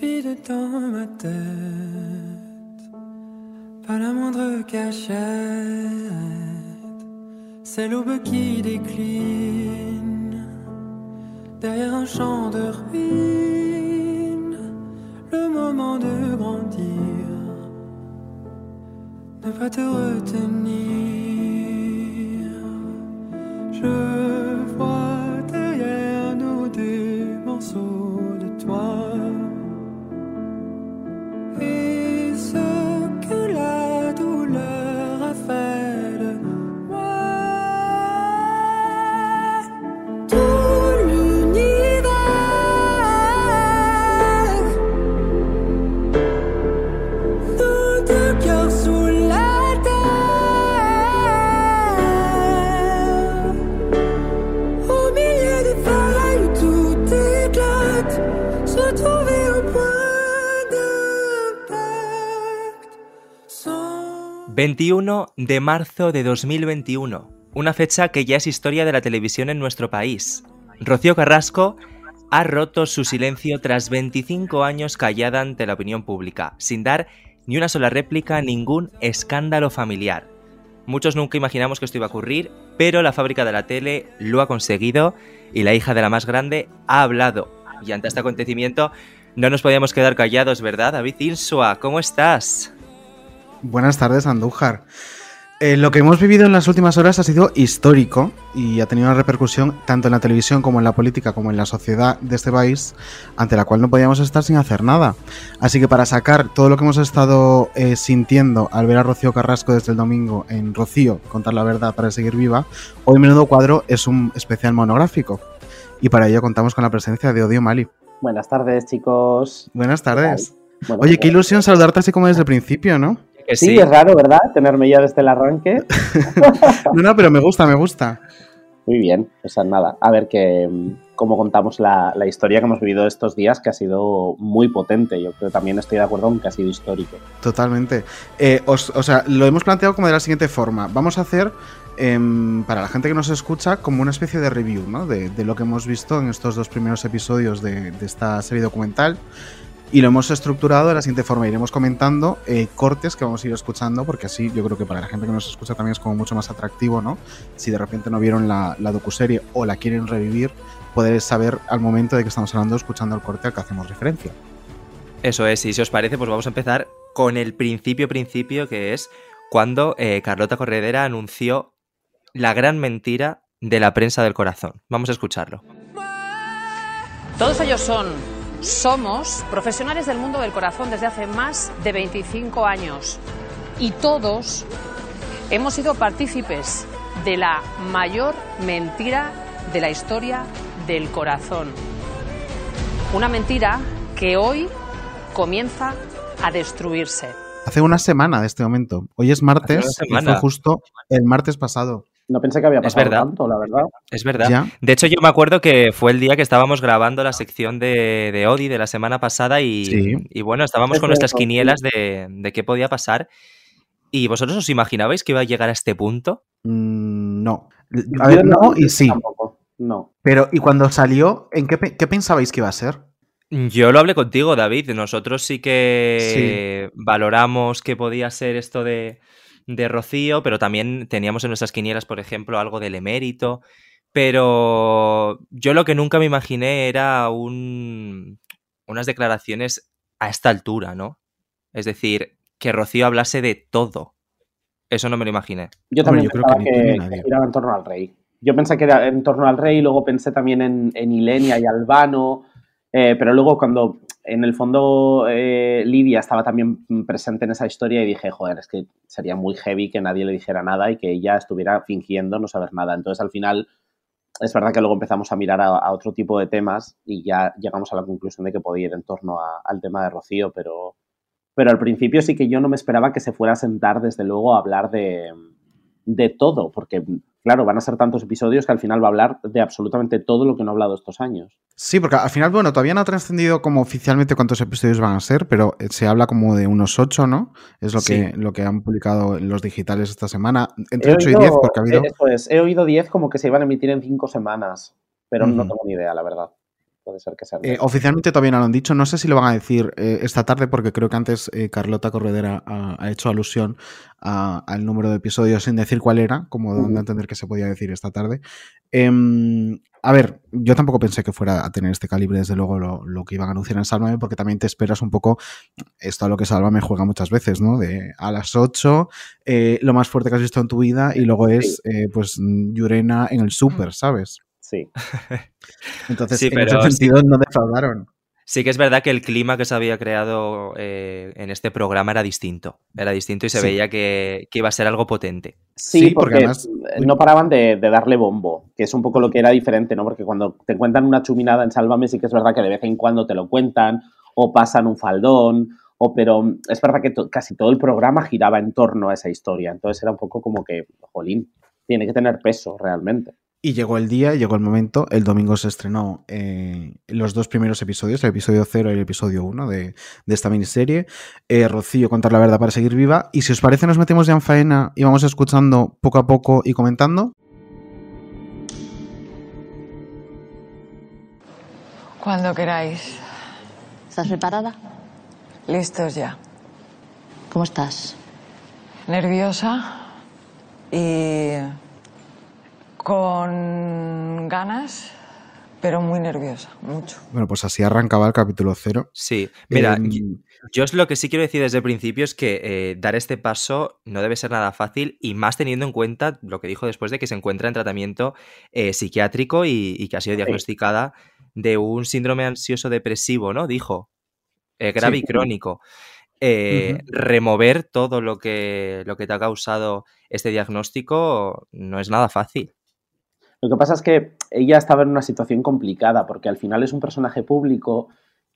Vide dans ma tête, pas la moindre cachette. C'est l'aube qui décline derrière un champ de ruines. Le moment de grandir ne va te retenir. Je 21 de marzo de 2021, una fecha que ya es historia de la televisión en nuestro país. Rocío Carrasco ha roto su silencio tras 25 años callada ante la opinión pública, sin dar ni una sola réplica a ningún escándalo familiar. Muchos nunca imaginamos que esto iba a ocurrir, pero la fábrica de la tele lo ha conseguido y la hija de la más grande ha hablado. Y ante este acontecimiento no nos podíamos quedar callados, ¿verdad, David Insua? ¿Cómo estás? Buenas tardes, Andújar. Eh, lo que hemos vivido en las últimas horas ha sido histórico y ha tenido una repercusión tanto en la televisión como en la política como en la sociedad de este país, ante la cual no podíamos estar sin hacer nada. Así que para sacar todo lo que hemos estado eh, sintiendo al ver a Rocío Carrasco desde el domingo en Rocío, contar la verdad para seguir viva, hoy Menudo Cuadro es un especial monográfico. Y para ello contamos con la presencia de Odio Mali. Buenas tardes, chicos. Buenas tardes. Bueno, Oye, qué pues, ilusión saludarte así como desde el principio, ¿no? Que Sí, es raro, ¿verdad? Tenerme ya desde el arranque. No, no, pero me gusta, me gusta. Muy bien, o sea, nada. A ver que cómo contamos la, la historia que hemos vivido estos días, que ha sido muy potente. Yo creo que también estoy de acuerdo en que ha sido histórico. Totalmente. Eh, os- o sea, lo hemos planteado como de la siguiente forma. Vamos a hacer, em, para la gente que nos escucha, como una especie de review, ¿no? De, de lo que hemos visto en estos dos primeros episodios de, de esta serie documental. Y lo hemos estructurado de la siguiente forma. Iremos comentando eh, cortes que vamos a ir escuchando, porque así yo creo que para la gente que nos escucha también es como mucho más atractivo, ¿no? Si de repente no vieron la, la docuserie o la quieren revivir, poder saber al momento de que estamos hablando, escuchando el corte al que hacemos referencia. Eso es, y si os parece, pues vamos a empezar con el principio principio, que es cuando eh, Carlota Corredera anunció la gran mentira de la prensa del corazón. Vamos a escucharlo. Todos ellos son, somos profesionales del mundo del corazón desde hace más de 25 años y todos hemos sido partícipes de la mayor mentira de la historia del corazón. Una mentira que hoy comienza a destruirse. Hace una semana de este momento. Hoy es martes y fue justo el martes pasado. No pensé que había Es pasado verdad. tanto, la verdad. Es verdad. ¿Ya? De hecho, yo me acuerdo que fue el día que estábamos grabando la sección de, de Odi de la semana pasada y, Sí. y bueno, estábamos Es con nuestras quinielas de, de qué podía pasar. ¿Y vosotros os imaginabais que iba a llegar a este punto? Mm, no. A ver, Yo no y sí. Tampoco. No. Pero, ¿y cuando salió, en qué, qué pensabais que iba a ser? Yo lo hablé contigo, David. Nosotros sí que valoramos que podía ser esto de, de Rocío, pero también teníamos en nuestras quinielas, por ejemplo, algo del emérito. Pero yo lo que nunca me imaginé era un, unas declaraciones a esta altura, ¿no? Es decir, que Rocío hablase de todo. Eso no me lo imaginé. Yo Hombre, también creo pensaba que que, giraba en torno al rey. Yo pensé que era en torno al rey, luego pensé también en, en Ilenia y Albano, eh, pero luego cuando en el fondo eh, Lidia estaba también presente en esa historia y dije, joder, es que sería muy heavy que nadie le dijera nada y que ella estuviera fingiendo no saber nada. Entonces al final es verdad que luego empezamos a mirar a, otro tipo de temas y ya llegamos a la conclusión de que podía ir en torno al tema de Rocío, pero, pero al principio sí que yo no me esperaba que se fuera a sentar desde luego a hablar de, de todo, porque claro, van a ser tantos episodios que al final va a hablar de absolutamente todo lo que no ha hablado estos años. Sí, porque al final, bueno, todavía no ha trascendido como oficialmente cuántos episodios van a ser, pero eh, se habla como de unos 8, ¿no? Es lo, que, lo que han publicado en los digitales esta semana. Entre He 8 y oído- 10, porque ha habido. Eso es, he oído 10 como que se iban a emitir en 5 semanas, pero no tengo ni idea, la verdad. Puede ser que sea. Eh, oficialmente todavía no lo han dicho. No sé si lo van a decir eh, esta tarde, porque creo que antes eh, Carlota Corredera ha, ha hecho alusión a- al número de episodios sin decir cuál era, como dando Ujú. a entender que se podía decir esta tarde. Em, a ver, yo tampoco pensé que fuera a tener este calibre, desde luego, lo, lo que iban a anunciar en Sálvame, porque también te esperas un poco esto a lo que Sálvame juega muchas veces, ¿no? De a las 8, eh, lo más fuerte que has visto en tu vida, y luego es, pues, Yurena en el súper, ¿sabes? Sí. Entonces, Sí, en pero ese sí. sentido, no defraudaron. Sí que es verdad que el clima que se había creado eh, en este programa era distinto. Era distinto y se Sí. veía que, que iba a ser algo potente. Sí, Sí, porque porque, además- no paraban de, de darle bombo, que es un poco lo que era diferente, ¿no? Porque cuando te cuentan una chuminada en Sálvame, sí que es verdad que de vez en cuando te lo cuentan, o pasan un faldón, o pero es verdad que to- casi todo el programa giraba en torno a esa historia. Entonces era un poco como que, jolín, tiene que tener peso realmente. Y llegó el día, llegó el momento. El domingo se estrenó eh, los dos primeros episodios, el episodio 0 y el episodio 1 de, de esta miniserie. Eh, Rocío, contar la verdad para seguir viva. Y si os parece, nos metemos ya en faena y vamos escuchando poco a poco y comentando. Cuando queráis. ¿Estás preparada? Listos ya. ¿Cómo estás? Nerviosa y con ganas, pero muy nerviosa, mucho. Bueno, pues así arrancaba el capítulo 0. Sí, mira, Em, yo es lo que sí quiero decir desde el principio es que eh, dar este paso no debe ser nada fácil y más teniendo en cuenta lo que dijo después de que se encuentra en tratamiento eh, psiquiátrico y, y que ha sido diagnosticada de un síndrome ansioso depresivo, ¿no? Dijo, eh, grave Sí. y crónico. Eh. Remover todo lo que, lo que te ha causado este diagnóstico no es nada fácil. Lo que pasa es que ella estaba en una situación complicada, porque al final es un personaje público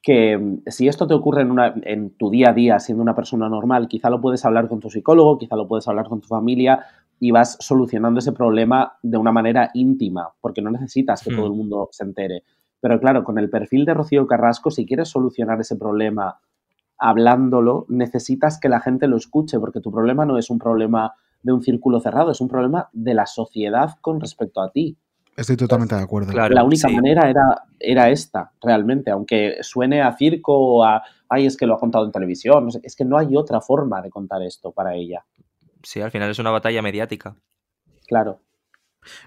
que mm, si esto te ocurre en, una- en tu día a día siendo una persona normal, quizá lo puedes hablar con tu psicólogo, quizá lo puedes hablar con tu familia y vas solucionando ese problema de una manera íntima, porque no necesitas que Hmm. todo el mundo se entere. Pero claro, con el perfil de Rocío Carrasco, si quieres solucionar ese problema hablándolo, necesitas que la gente lo escuche, porque tu problema no es un problema de un círculo cerrado, es un problema de la sociedad con respecto a ti. Estoy totalmente de acuerdo. Claro, la única sí. manera era, era esta, realmente, aunque suene a circo o a, ay, es que lo ha contado en televisión, no sé, es que no hay otra forma de contar esto para ella, Sí, al final es una batalla mediática. claro.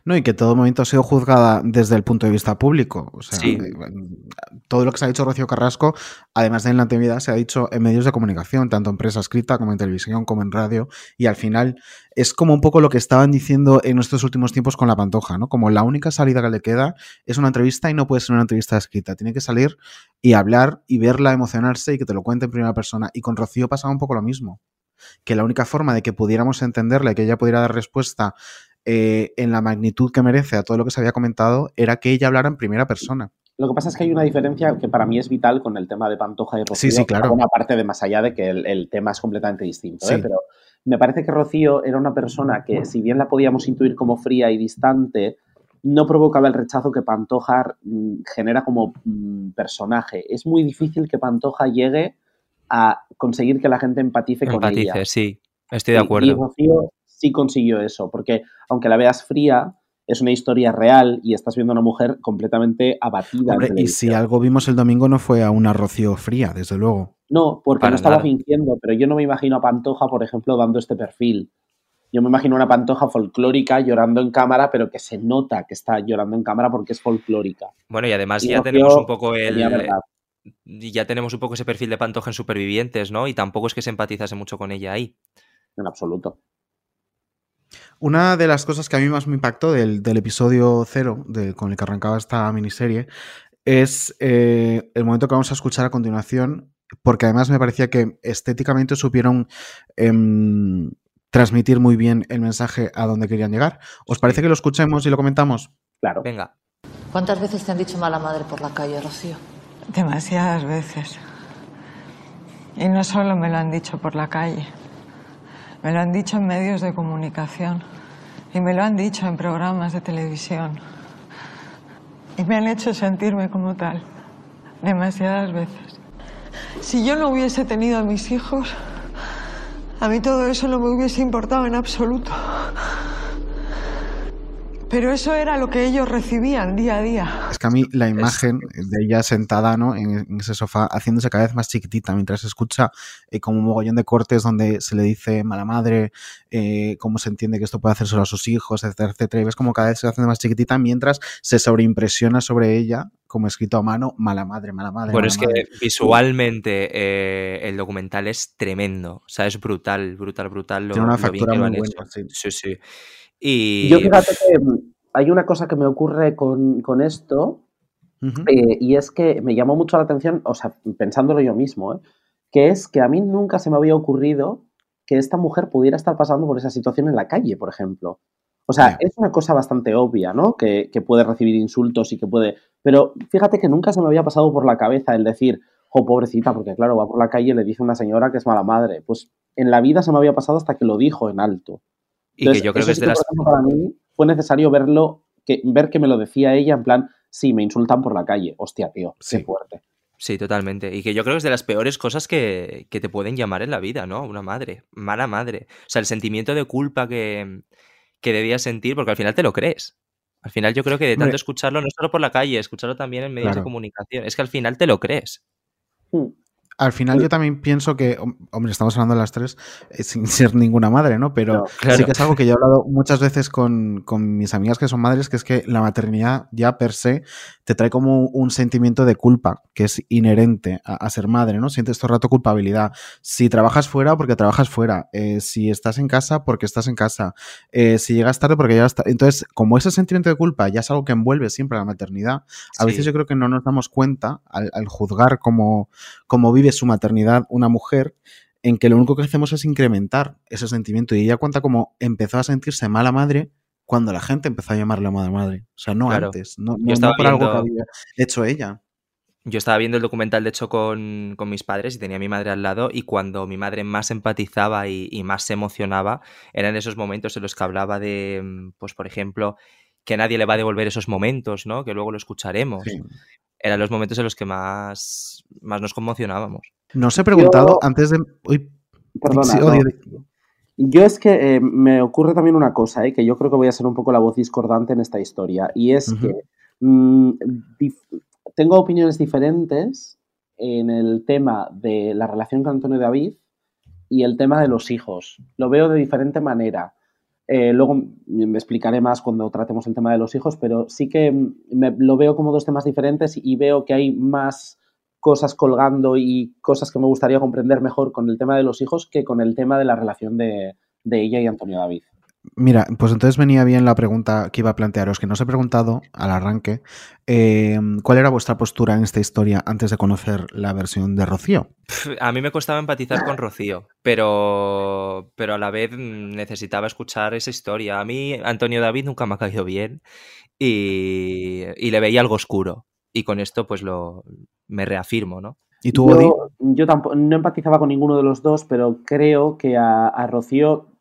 No, y que todo momento ha sido juzgada desde el punto de vista público. O sea, Sí. eh, todo lo que se ha dicho Rocío Carrasco, además de en la TV, se ha dicho en medios de comunicación, tanto en prensa escrita como en televisión, como en radio. Y al final es como un poco lo que estaban diciendo en estos últimos tiempos con la pantoja, ¿no? Como la única salida que le queda es una entrevista y no puede ser una entrevista escrita. Tiene que salir y hablar y verla, emocionarse y que te lo cuente en primera persona. Y con Rocío pasaba un poco lo mismo. Que la única forma de que pudiéramos entenderla y que ella pudiera dar respuesta eh, en la magnitud que merece a todo lo que se había comentado era que ella hablara en primera persona. Lo que pasa es que hay una diferencia que para mí es vital con el tema de Pantoja y Rocío. Sí, sí, claro. Una parte de más allá de que el, el tema es completamente distinto, ¿eh? Pero me parece que Rocío era una persona que, si bien la podíamos intuir como fría y distante, no provocaba el rechazo que Pantoja mm, genera como mm, personaje. Es muy difícil que Pantoja llegue a conseguir que la gente empatice con ella. Empatice, sí, estoy de Y- Y acuerdo. Rocío sí consiguió eso, porque aunque la veas fría, es una historia real y estás viendo a una mujer completamente abatida. Hombre, y si algo vimos el domingo no fue a una Rocío fría, desde luego. No, porque Para no estaba nada. fingiendo, pero yo no me imagino a Pantoja, por ejemplo, dando este perfil. Yo me imagino una Pantoja folclórica llorando en cámara, pero que se nota que está llorando en cámara porque es folclórica. Bueno, y además Y ya tenemos un poco el, ya tenemos un poco ese perfil de Pantoja en Supervivientes, ¿no? Y tampoco es que se empatizase mucho con ella ahí. En absoluto. Una de las cosas que a mí más me impactó del, del episodio cero, de, con el que arrancaba esta miniserie, es eh, el momento que vamos a escuchar a continuación, porque además me parecía que estéticamente supieron em, transmitir muy bien el mensaje a donde querían llegar. ¿Os parece que lo escuchemos y lo comentamos? Claro. Venga. ¿Cuántas veces te han dicho mala madre por la calle, Rocío? Demasiadas veces. Y no solo me lo han dicho por la calle, me lo han dicho en medios de comunicación y me lo han dicho en programas de televisión. Y me han hecho sentirme como tal, demasiadas veces. Si yo no hubiese tenido a mis hijos, a mí todo eso no me hubiese importado en absoluto. Pero eso era lo que ellos recibían día a día. Es que a mí la imagen de ella sentada ¿no? en, en ese sofá, haciéndose cada vez más chiquitita, mientras se escucha eh, como un mogollón de cortes donde se le dice mala madre, eh, cómo se entiende que esto puede hacer solo a sus hijos, etcétera, etcétera. Y ves como cada vez se hace más chiquitita mientras se sobreimpresiona sobre ella, como escrito a mano, mala madre, mala madre. Bueno, mala es que madre. visualmente eh, el documental es tremendo. O sea, es brutal, brutal, brutal. Lo, Tiene una lo bien factura que muy buena. Sí, sí. Y Yo fíjate que mm, hay una cosa que me ocurre con, con esto, eh, y es que me llamó mucho la atención, o sea, pensándolo yo mismo, ¿eh? que es que a mí nunca se me había ocurrido que esta mujer pudiera estar pasando por esa situación en la calle, por ejemplo. O sea, es una cosa bastante obvia, ¿no? Que, que puede recibir insultos y que puede... Pero fíjate que nunca se me había pasado por la cabeza el decir, oh, pobrecita, porque claro, va por la calle y le dice a una señora que es mala madre. Pues en la vida se me había pasado hasta que lo dijo en alto. Y que yo creo que es de las... para mí fue necesario verlo, que, ver que me lo decía ella en plan, sí, me insultan por la calle. Hostia, tío, qué Sí. fuerte. Sí, totalmente. Y que yo creo que es de las peores cosas que, que te pueden llamar en la vida, ¿no? Una madre, mala madre. O sea, el sentimiento de culpa que, que debías sentir, porque al final te lo crees. Al final yo creo que de tanto escucharlo, no solo por la calle, escucharlo también en medios de comunicación, es que al final te lo crees. Hmm. Al final yo también pienso que, hom- hombre, estamos hablando de las tres eh, sin ser ninguna madre, ¿no? Pero No, claro. sí que es algo que yo he hablado muchas veces con, con mis amigas que son madres, que es que la maternidad ya per se te trae como un sentimiento de culpa que es inherente a, a ser madre, ¿no? Sientes todo el rato culpabilidad. Si trabajas fuera, porque trabajas fuera. Eh, si estás en casa, porque estás en casa. Eh, si llegas tarde, porque llegas tarde. Entonces, como ese sentimiento de culpa ya es algo que envuelve siempre a la maternidad, a veces yo creo que no nos damos cuenta al, al juzgar cómo, cómo vive su maternidad una mujer, en que lo único que hacemos es incrementar ese sentimiento. Y ella cuenta como empezó a sentirse mala madre cuando la gente empezó a llamarla mala madre. O sea, no Claro. antes, no, por algo que viendo- había hecho ella. Yo estaba viendo el documental, de hecho, con, con mis padres y tenía a mi madre al lado y cuando mi madre más empatizaba y, y más se emocionaba, eran esos momentos en los que hablaba de, pues, por ejemplo, que nadie le va a devolver esos momentos, ¿no? Que luego lo escucharemos. Sí. Eran los momentos en los que más, más nos conmocionábamos. No os he preguntado Yo- antes de. Uy, Perdona, sí, odio Yo es que eh, me ocurre también una cosa, eh, que yo creo que voy a ser un poco la voz discordante en esta historia, y es que mm, tengo opiniones diferentes en el tema de la relación con Antonio David y el tema de los hijos. Lo veo de diferente manera. Eh, luego me explicaré más cuando tratemos el tema de los hijos, pero sí que me- lo veo como dos temas diferentes y veo que hay más cosas colgando y cosas que me gustaría comprender mejor con el tema de los hijos que con el tema de la relación de, de ella y Antonio David. Mira, pues entonces venía bien la pregunta que iba a plantearos, que no os he preguntado al arranque, eh, ¿cuál era vuestra postura en esta historia antes de conocer la versión de Rocío? A mí me costaba empatizar con Rocío, pero, pero a la vez mm, necesitaba escuchar esa historia. A mí Antonio David nunca me ha caído bien y, y le veía algo oscuro. Y con esto pues lo me reafirmo, ¿no? ¿Y tú, Odi? Yo, yo tampoco, no empatizaba con ninguno de los dos, pero creo que a, a Rocío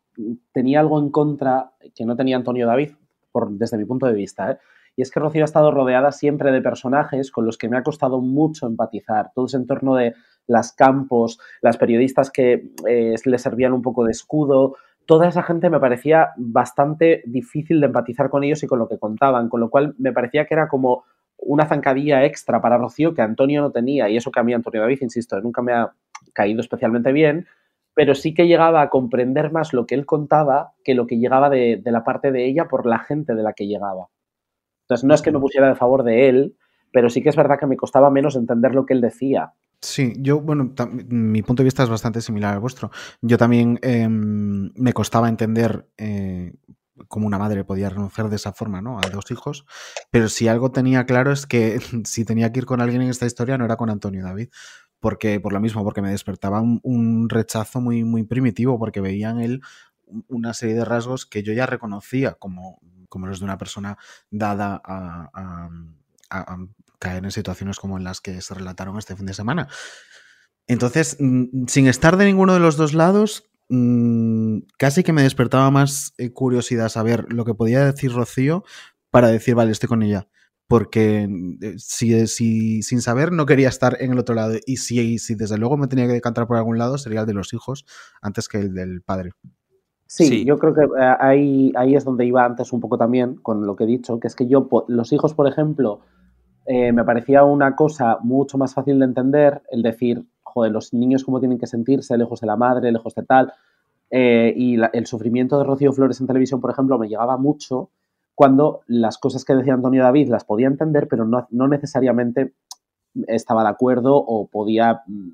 tenía algo en contra que no tenía Antonio David, por, desde mi punto de vista. ¿eh? Y es que Rocío ha estado rodeada siempre de personajes con los que me ha costado mucho empatizar. Todo ese entorno de las campos, las periodistas que eh, le servían un poco de escudo. Toda esa gente me parecía bastante difícil de empatizar con ellos y con lo que contaban, con lo cual me parecía que era como una zancadilla extra para Rocío que Antonio no tenía. Y eso que a mí Antonio David, insisto, nunca me ha caído especialmente bien, pero sí que llegaba a comprender más lo que él contaba que lo que llegaba de, de la parte de ella por la gente de la que llegaba. Entonces, no es que me pusiera de favor de él, pero sí que es verdad que me costaba menos entender lo que él decía. Sí, yo, bueno, mi punto de vista es bastante similar al vuestro. Yo también em, me costaba entender eh, cómo una madre podía renunciar de esa forma, ¿no? A dos hijos, pero si algo tenía claro es que si tenía que ir con alguien en esta historia no era con Antonio David, porque por lo mismo, porque me despertaba un, rechazo muy, muy primitivo, porque veía en él un- una serie de rasgos que yo ya reconocía como, como los de una persona dada a- a caer en situaciones como en las que se relataron este fin de semana. Entonces, mm, sin estar de ninguno de los dos lados, mm, casi que me despertaba más eh, curiosidad saber lo que podía decir Rocío para decir, vale, estoy con ella. Porque eh, si, si sin saber no quería estar en el otro lado y si, si desde luego me tenía que decantar por algún lado sería el de los hijos antes que el del padre. Sí, Sí. yo creo que eh, ahí, ahí es donde iba antes un poco también con lo que he dicho, que es que yo, los hijos, por ejemplo, eh, me parecía una cosa mucho más fácil de entender el decir, joder, los niños cómo tienen que sentirse lejos de la madre, lejos de tal. Eh, y la- el sufrimiento de Rocío Flores en televisión, por ejemplo, me llegaba mucho cuando las cosas que decía Antonio David las podía entender, pero no, no necesariamente estaba de acuerdo o podía mm,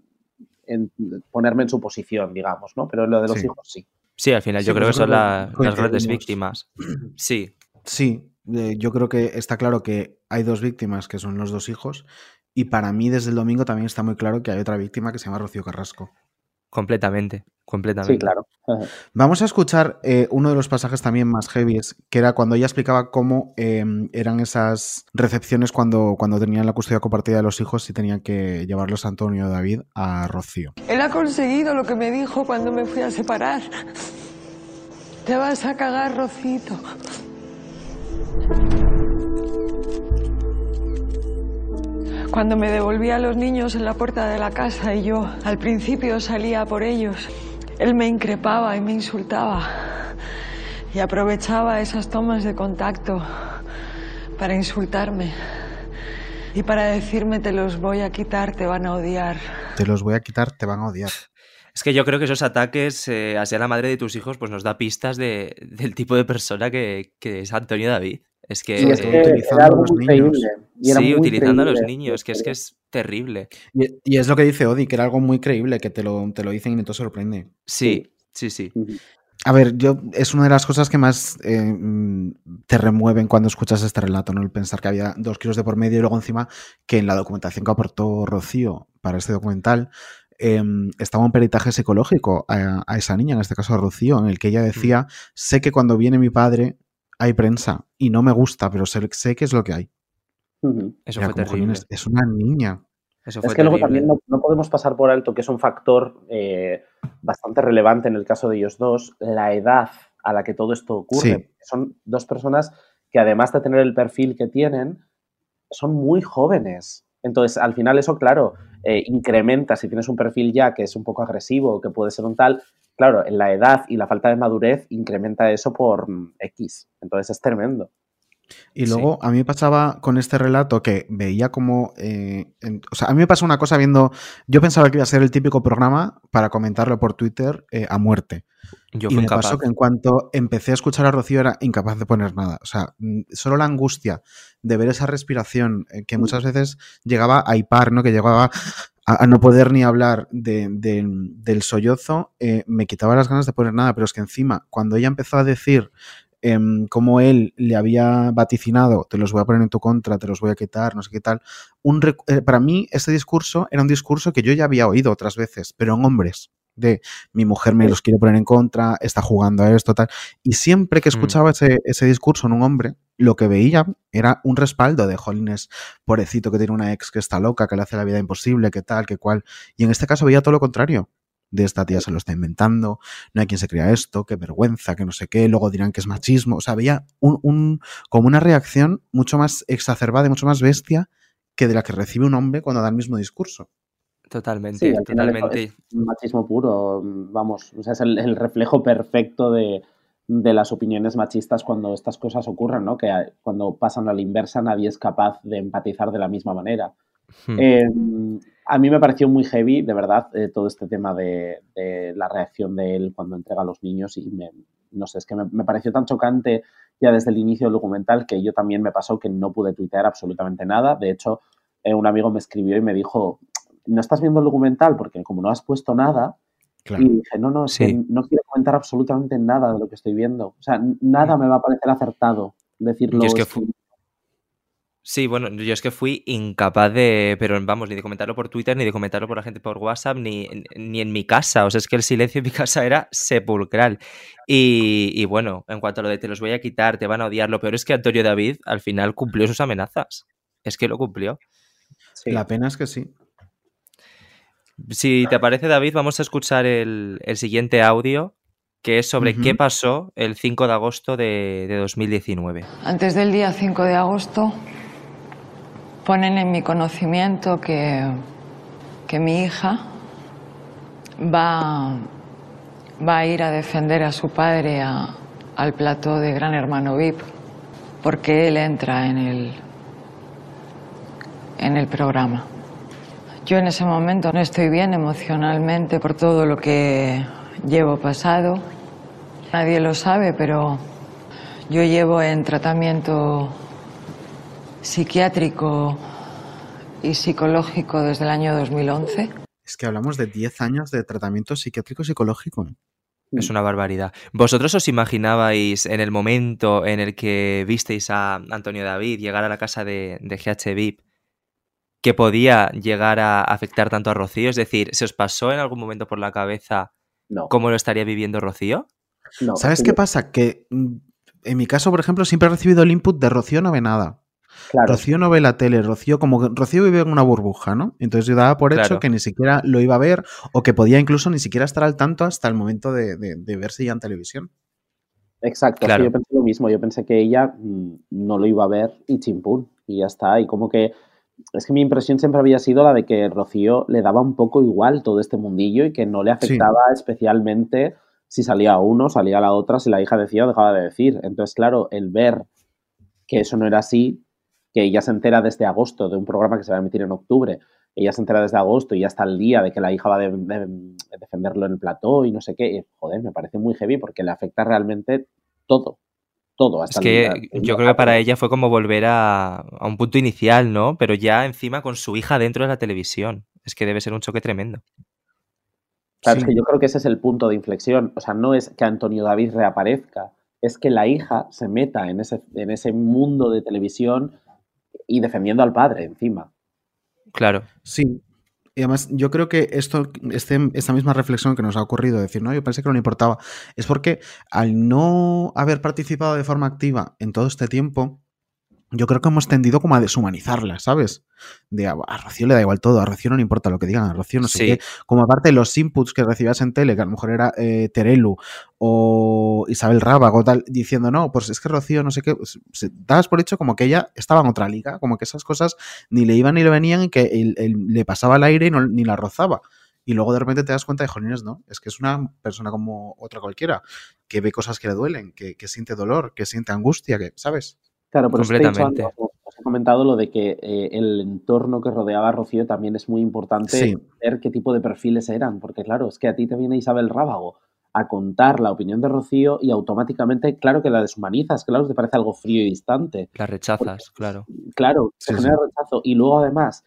en- ponerme en su posición, digamos, ¿no? Pero lo de los Sí. hijos sí. Sí, al final Sí, yo creo que son la- las grandes víctimas. Sí, Sí, eh, yo creo que está claro que hay dos víctimas, que son los dos hijos, y para mí desde el domingo también está muy claro que hay otra víctima que se llama Rocío Carrasco. Completamente, completamente. Sí, claro. Vamos a escuchar eh, uno de los pasajes también más heavies, que era cuando ella explicaba cómo eh, eran esas recepciones cuando, cuando tenían la custodia compartida de los hijos y tenían que llevarlos Antonio y David a Rocío. Él ha conseguido lo que me dijo cuando me fui a separar. Te vas a cagar, Rocito. Cuando me devolvía a los niños en la puerta de la casa y yo al principio salía por ellos, él me increpaba y me insultaba y aprovechaba esas tomas de contacto para insultarme y para decirme te los voy a quitar, te van a odiar. Te los voy a quitar, te van a odiar. Es que yo creo que esos ataques eh, hacia la madre de tus hijos pues nos da pistas de, del tipo de persona que, que es Antonio David. Es que, Sí, es todo que utilizando era a los niños. creíble. y era sí, muy utilizando a los niños, que es que es terrible. Y, y es lo que dice Odi, que era algo muy creíble, que te lo, te lo dicen y no te sorprende. Sí, sí, sí. A ver, yo es una de las cosas que más eh, mm, te remueven cuando escuchas este relato, ¿no? El pensar que había dos kilos de por medio y luego encima que en la documentación que aportó Rocío para este documental eh, estaba un peritaje psicológico a, a esa niña, en este caso a Rocío, en el que ella decía, sé que cuando viene mi padre hay prensa y no me gusta, pero sé, sé que es lo que hay. Eso Era fue como, "Jolín, terrible. es, es una niña. Eso fue Es que luego también no, no podemos pasar por alto que es un factor eh, bastante relevante en el caso de ellos dos, la edad a la que todo esto ocurre. Sí. Son dos personas que además de tener el perfil que tienen, son muy jóvenes. Entonces, al final eso, claro, eh, incrementa, si tienes un perfil ya que es un poco agresivo, que puede ser un tal, claro, en la edad y la falta de madurez incrementa eso por mm, X. Entonces es tremendo. Y Sí. luego a mí me pasaba con este relato que veía como... eh, en- o sea, a mí me pasó una cosa viendo... Yo pensaba que iba a ser el típico programa para comentarlo por Twitter eh, a muerte. Yo y me incapaz. pasó que en cuanto empecé a escuchar a Rocío era incapaz de poner nada. O sea, mm, solo la angustia de ver esa respiración eh, que muchas veces llegaba a hipar, ¿no? Que llegaba a, a no poder ni hablar de- de- del sollozo, eh, me quitaba las ganas de poner nada. Pero es que encima, cuando ella empezó a decir em, cómo él le había vaticinado, te los voy a poner en tu contra, te los voy a quitar, no sé qué tal, un eh, para mí ese discurso era un discurso que yo ya había oído otras veces, pero en hombres. De mi mujer me los quiere poner en contra, está jugando a esto, tal. Y siempre que Mm. escuchaba ese, ese discurso en un hombre, lo que veía era un respaldo de Jolines, pobrecito que tiene una ex que está loca, que le hace la vida imposible, que tal, que cual. Y en este caso veía todo lo contrario. De esta tía se lo está inventando, no hay quien se crea esto, qué vergüenza, que no sé qué, luego dirán que es machismo. O sea, veía un, un- como una reacción mucho más exacerbada y mucho más bestia que de la que recibe un hombre cuando da el mismo discurso. Totalmente, Sí, totalmente. es machismo puro, vamos, o sea, es el, el reflejo perfecto de, de las opiniones machistas cuando estas cosas ocurren, ¿no? Que cuando pasan a la inversa nadie es capaz de empatizar de la misma manera. Hmm. Eh, a mí me pareció muy heavy, de verdad, eh, todo este tema de, de la reacción de él cuando entrega a los niños y me, no sé, es que me, me pareció tan chocante ya desde el inicio del documental, que yo también me pasó que no pude tuitear absolutamente nada. De hecho, eh, un amigo me escribió y me dijo, ¿no estás viendo el documental? Porque como no has puesto nada, Claro. y dije, no, no, es que Sí. no quiero comentar absolutamente nada de lo que estoy viendo. O sea, nada me va a parecer acertado decirlo. Yo es que así. fu- Sí, bueno, yo es que fui incapaz de, pero vamos, ni de comentarlo por Twitter, ni de comentarlo por la gente por WhatsApp, ni, ni en mi casa. O sea, es que el silencio en mi casa era sepulcral. Y, y bueno, en cuanto a lo de te los voy a quitar, te van a odiar, lo peor es que Antonio David al final cumplió sus amenazas. Es que lo cumplió. Sí. La pena es que sí. Si te parece, David, vamos a escuchar el, el siguiente audio, que es sobre qué pasó el 5 de agosto de, de 2019. Antes del día 5 de agosto ponen en mi conocimiento que, que mi hija va, va a ir a defender a su padre a- al plató de Gran Hermano VIP porque él entra en el, en el programa. Yo en ese momento no estoy bien emocionalmente por todo lo que llevo pasado. Nadie lo sabe, pero yo llevo en tratamiento psiquiátrico y psicológico desde el año 2011. Es que hablamos de 10 años de tratamiento psiquiátrico psicológico. Es una barbaridad. ¿Vosotros os imaginabais en el momento en el que visteis a Antonio David llegar a la casa de, de GH VIP que podía llegar a afectar tanto a Rocío? Es decir, ¿se os pasó en algún momento por la cabeza No, cómo lo estaría viviendo Rocío? no, ¿Sabes es qué pasa? Que mm, en mi caso, por ejemplo, siempre he recibido el input de Rocío no ve nada. Claro, Rocío no ve la tele, Rocío como que Rocío vive en una burbuja, ¿no? Entonces yo daba por hecho Claro. que ni siquiera lo iba a ver o que podía incluso ni siquiera estar al tanto hasta el momento de, de, de verse ya en televisión. Exacto, Claro. yo pensé lo mismo, yo pensé que ella mm, no lo iba a ver y chimpún, y ya está, y como que es que mi impresión siempre había sido la de que Rocío le daba un poco igual todo este mundillo y que no le Sí. afectaba especialmente si salía uno, salía la otra, si la hija decía o dejaba de decir. Entonces, claro, el ver que eso no era así, que ella se entera desde agosto de un programa que se va a emitir en octubre, ella se entera desde agosto y ya está el día de que la hija va a de- de- de defenderlo en el plató y no sé qué, y, joder, me parece muy heavy porque le afecta realmente todo, todo. Es Hasta que el- el- yo creo que para ella fue como volver a, a un punto inicial, ¿no? Pero ya encima con su hija dentro de la televisión. Es que debe ser un choque tremendo. Claro, Sí. es que yo creo que ese es el punto de inflexión. O sea, no es que Antonio David reaparezca, es que la hija se meta en ese, en ese mundo de televisión y defendiendo al padre encima. Claro. Sí. Y además, yo creo que esto, este, esta misma reflexión que nos ha ocurrido, decir, no, yo pensé que no le importaba, es porque al no haber participado de forma activa en todo este tiempo, yo creo que hemos tendido como a deshumanizarla, ¿sabes? De a, a Rocío le da igual todo, a Rocío no le importa lo que digan, a Rocío no sé Sí. qué. Como aparte los inputs que recibías en tele, que a lo mejor era eh, Terelu o Isabel Rábago, tal, diciendo, no, pues es que Rocío no sé qué, pues, dabas por hecho como que ella estaba en otra liga, como que esas cosas ni le iban ni le venían y que él- él le pasaba el aire y no, ni la rozaba. Y luego de repente te das cuenta de, jolines, no, es que es una persona como otra cualquiera, que ve cosas que le duelen, que, que siente dolor, que siente angustia, que, ¿sabes? Claro, dicho Completamente. antes, os- he comentado lo de que eh, el entorno que rodeaba a Rocío también es muy importante Sí. ver qué tipo de perfiles eran, porque claro, es que a ti te viene Isabel Rábago a contar la opinión de Rocío y automáticamente, claro que la deshumanizas, claro que te parece algo frío y distante. La rechazas, claro. Claro, se Sí, genera rechazo. Y luego además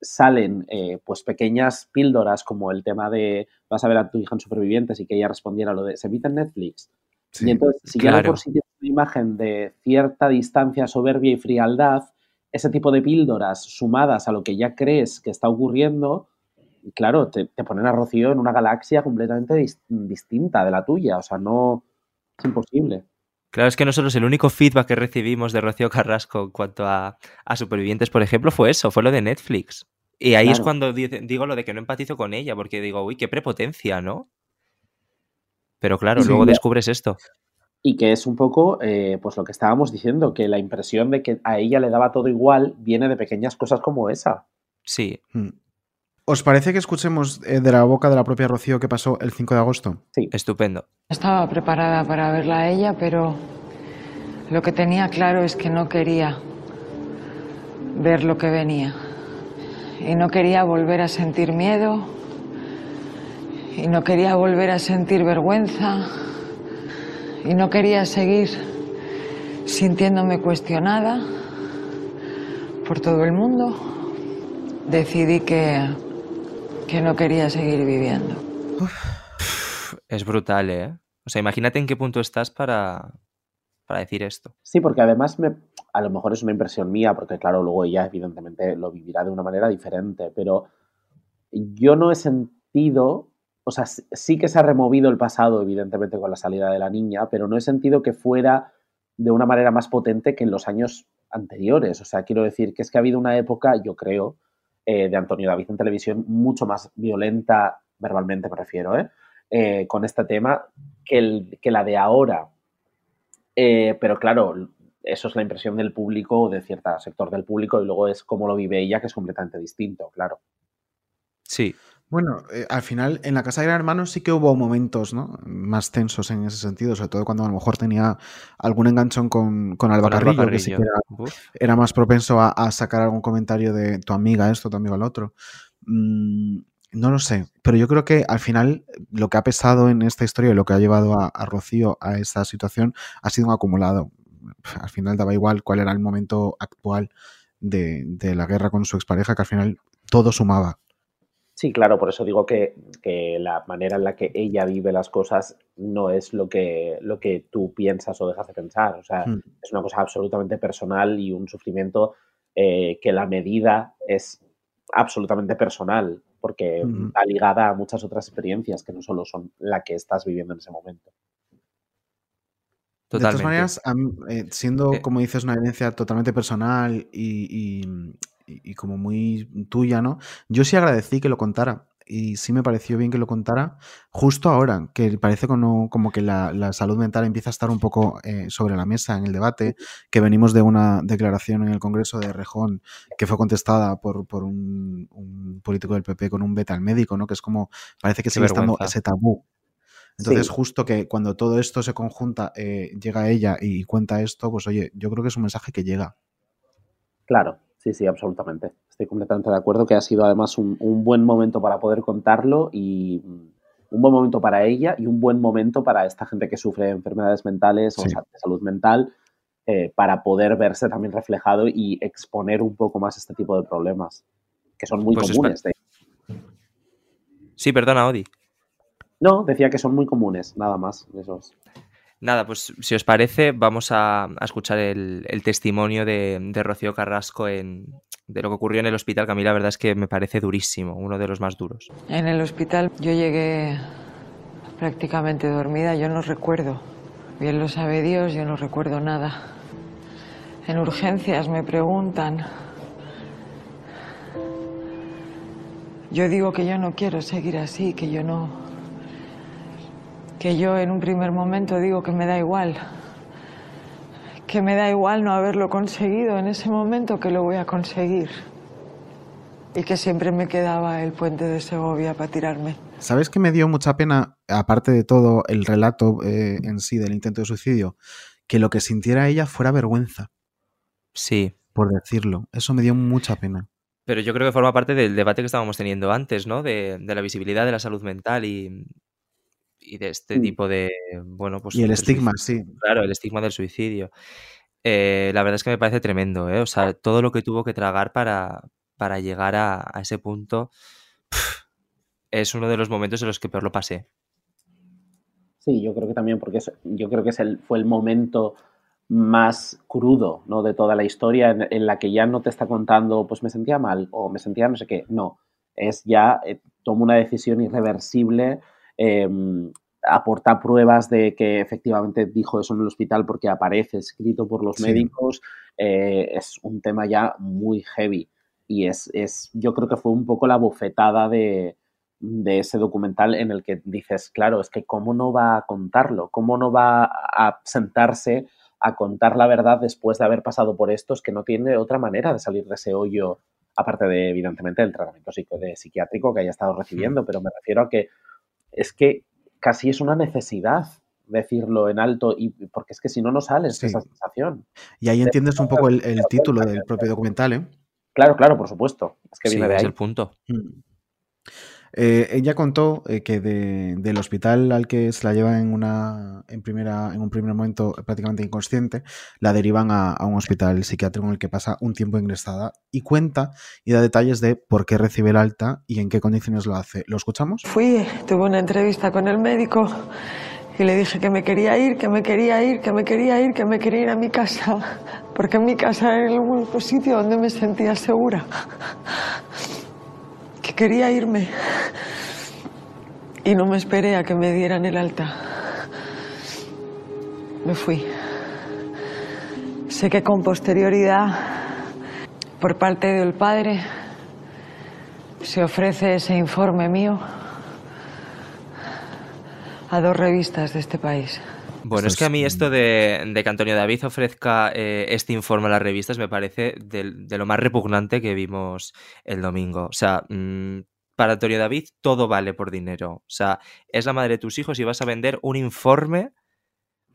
salen eh, pues pequeñas píldoras como el tema de vas a ver a tu hija en Supervivientes y que ella respondiera lo de se emite en Netflix. Sí. Y entonces, si ya de Claro. por sí una imagen de cierta distancia, soberbia y frialdad, ese tipo de píldoras sumadas a lo que ya crees que está ocurriendo, claro, te, te ponen a Rocío en una galaxia completamente dis- distinta de la tuya. O sea, no. Es imposible. Claro, es que nosotros el único feedback que recibimos de Rocío Carrasco en cuanto a, a Supervivientes, por ejemplo, fue eso, fue lo de Netflix. Y ahí es cuando digo lo de que no empatizo con ella, porque digo, uy, qué prepotencia, ¿no? Pero claro, Sí. luego descubres esto. Y que es un poco, eh, pues lo que estábamos diciendo, que la impresión de que a ella le daba todo igual viene de pequeñas cosas como esa. Sí, Mm. ¿Os parece que escuchemos eh, de la boca de la propia Rocío qué pasó el 5 de agosto? estupendo. Estaba preparada para verla a ella, pero lo que tenía claro es que no quería ver lo que venía. Y no quería volver a sentir miedo. Y no quería volver a sentir vergüenza. Y no quería seguir sintiéndome cuestionada por todo el mundo, decidí que, que no quería seguir viviendo. Es brutal, ¿eh? O sea, imagínate en qué punto estás para, para decir esto. Sí, porque además me, a lo mejor es una impresión mía, porque claro, luego ella evidentemente lo vivirá de una manera diferente, pero yo no he sentido, o sea, sí- que se ha removido el pasado, evidentemente, con la salida de la niña, pero no he sentido que fuera de una manera más potente que en los años anteriores. O sea, quiero decir que es que ha habido una época, yo creo, eh, de Antonio David en televisión mucho más violenta, verbalmente me refiero, ¿eh? Eh, con este tema que, que la de ahora. Pero claro, eso es la impresión del público o de cierto sector del público y luego es cómo lo vive ella, que es completamente distinto, claro. Sí, Bueno, eh, al final en la casa de Gran Hermano sí que hubo momentos ¿no? más tensos en ese sentido, sobre todo cuando a lo mejor tenía algún enganchón con, con Alba con Alba Carrillo, que sí que era, más propenso a, a sacar algún comentario de tu amiga esto, tu amigo el otro. Mm, no lo sé, pero yo creo que al final lo que ha pesado en esta historia y lo que ha llevado a, a Rocío a esta situación ha sido un acumulado. Al final daba igual cuál era el momento actual de, de la guerra con su expareja, que al final todo sumaba. Sí, claro, por eso digo que, que la manera en la que ella vive las cosas no es lo que, lo que tú piensas o dejas de pensar. O sea, Mm. es una cosa absolutamente personal y un sufrimiento eh, que la medida es absolutamente personal, porque Ujú. va ligada a muchas otras experiencias que no solo son la que estás viviendo en ese momento. De todas Totalmente. maneras, eh, siendo, Eh. como dices, una evidencia totalmente personal y, y- y- y como muy tuya, ¿no? Yo sí agradecí que lo contara y sí me pareció bien que lo contara justo ahora, que parece como, como que la, la salud mental empieza a estar un poco eh, sobre la mesa en el debate, que venimos de una declaración en el Congreso de Rejón que fue contestada por, por un, un político del PP con un beta al médico, ¿no? Que es como, parece que Qué sigue estando vergüenza. ese tabú. Entonces, Sí. justo que cuando todo esto se conjunta, eh, llega ella y cuenta esto, pues oye, yo creo que es un mensaje que llega. Claro, sí, sí, absolutamente. Estoy completamente de acuerdo que ha sido además un, un buen momento para poder contarlo y mm, un buen momento para ella y un buen momento para esta gente que sufre enfermedades mentales o sea, de salud mental eh, para poder verse también reflejado y exponer un poco más este tipo de problemas, que son muy Pues comunes. de- Sí, perdona, Odi. No, decía que son muy comunes, nada más. Esos. Nada, pues si os parece, vamos a, escuchar el, el testimonio de, de Rocío Carrasco en, de lo que ocurrió en el hospital, que a mí la verdad es que me parece durísimo, uno de los más duros. En el hospital yo llegué prácticamente dormida, yo no recuerdo. Bien lo sabe Dios, yo no recuerdo nada. En urgencias me preguntan. Yo digo que yo no quiero seguir así, que yo no... Que yo en un primer momento digo que me da igual. Que me da igual no haberlo conseguido en ese momento, que lo voy a conseguir. Y que siempre me quedaba el puente de Segovia para tirarme. ¿Sabes que me dio mucha pena, aparte de todo el relato eh, en sí del intento de suicidio, que lo que sintiera ella fuera vergüenza, Sí, por decirlo? Eso me dio mucha pena. pero yo creo que forma parte del debate que estábamos teniendo antes, ¿no? De, de la visibilidad de la salud mental y, y de este Mm. tipo de, bueno, pues... y el estigma, suicidio. sí. Claro, el estigma del suicidio. Eh, la verdad es que me parece tremendo, ¿eh? O sea, todo lo que tuvo que tragar para, para llegar a, a ese punto es uno de los momentos en los que peor lo pasé. Sí, yo creo que también, porque es- yo creo que es el, fue el momento más crudo ¿no? de toda la historia en, en la que ya no te está contando, pues me sentía mal o me sentía no sé qué. No, es ya eh, toma una decisión irreversible, eh, aporta pruebas de que efectivamente dijo eso en el hospital porque aparece escrito por los Sí. médicos. eh, es un tema ya muy heavy y es, es, yo creo que fue un poco la bofetada de, de ese documental en el que dices, claro, es que cómo no va a contarlo, cómo no va a sentarse a contar la verdad después de haber pasado por esto, es que no tiene otra manera de salir de ese hoyo, aparte de, evidentemente, el tratamiento psiquiátrico que haya estado recibiendo, pero me refiero a que es que casi es una necesidad decirlo en alto, y porque es que si no, no sales Sí. de esa sensación. Y ahí entiendes un poco el, el título del propio documental, ¿eh? Claro, claro, por supuesto, es que Sí, viene de es ahí. el punto. Mm. Eh, ella contó eh, que de- del hospital al que se la lleva en una en primera en un primer momento prácticamente inconsciente, la derivan a, a un hospital psiquiátrico en el que pasa un tiempo ingresada y cuenta y da detalles de por qué recibe el alta y en qué condiciones lo hace. ¿Lo escuchamos? Fui, tuve una entrevista con el médico y le dije que me quería ir, que me quería ir, que me quería ir, que me quería ir a mi casa, porque en mi casa era el único sitio donde me sentía segura. Que quería irme. Y no me esperé a que me dieran el alta. Me fui. Sé que con posterioridad, por parte del padre, se ofrece ese informe mío a dos revistas de este país. Bueno, es que a mí esto de, de que Antonio David ofrezca eh, este informe a las revistas me parece de, de lo más repugnante que vimos el domingo. O sea, mm, para Antonio David todo vale por dinero. O sea, es la madre de tus hijos y vas a vender un informe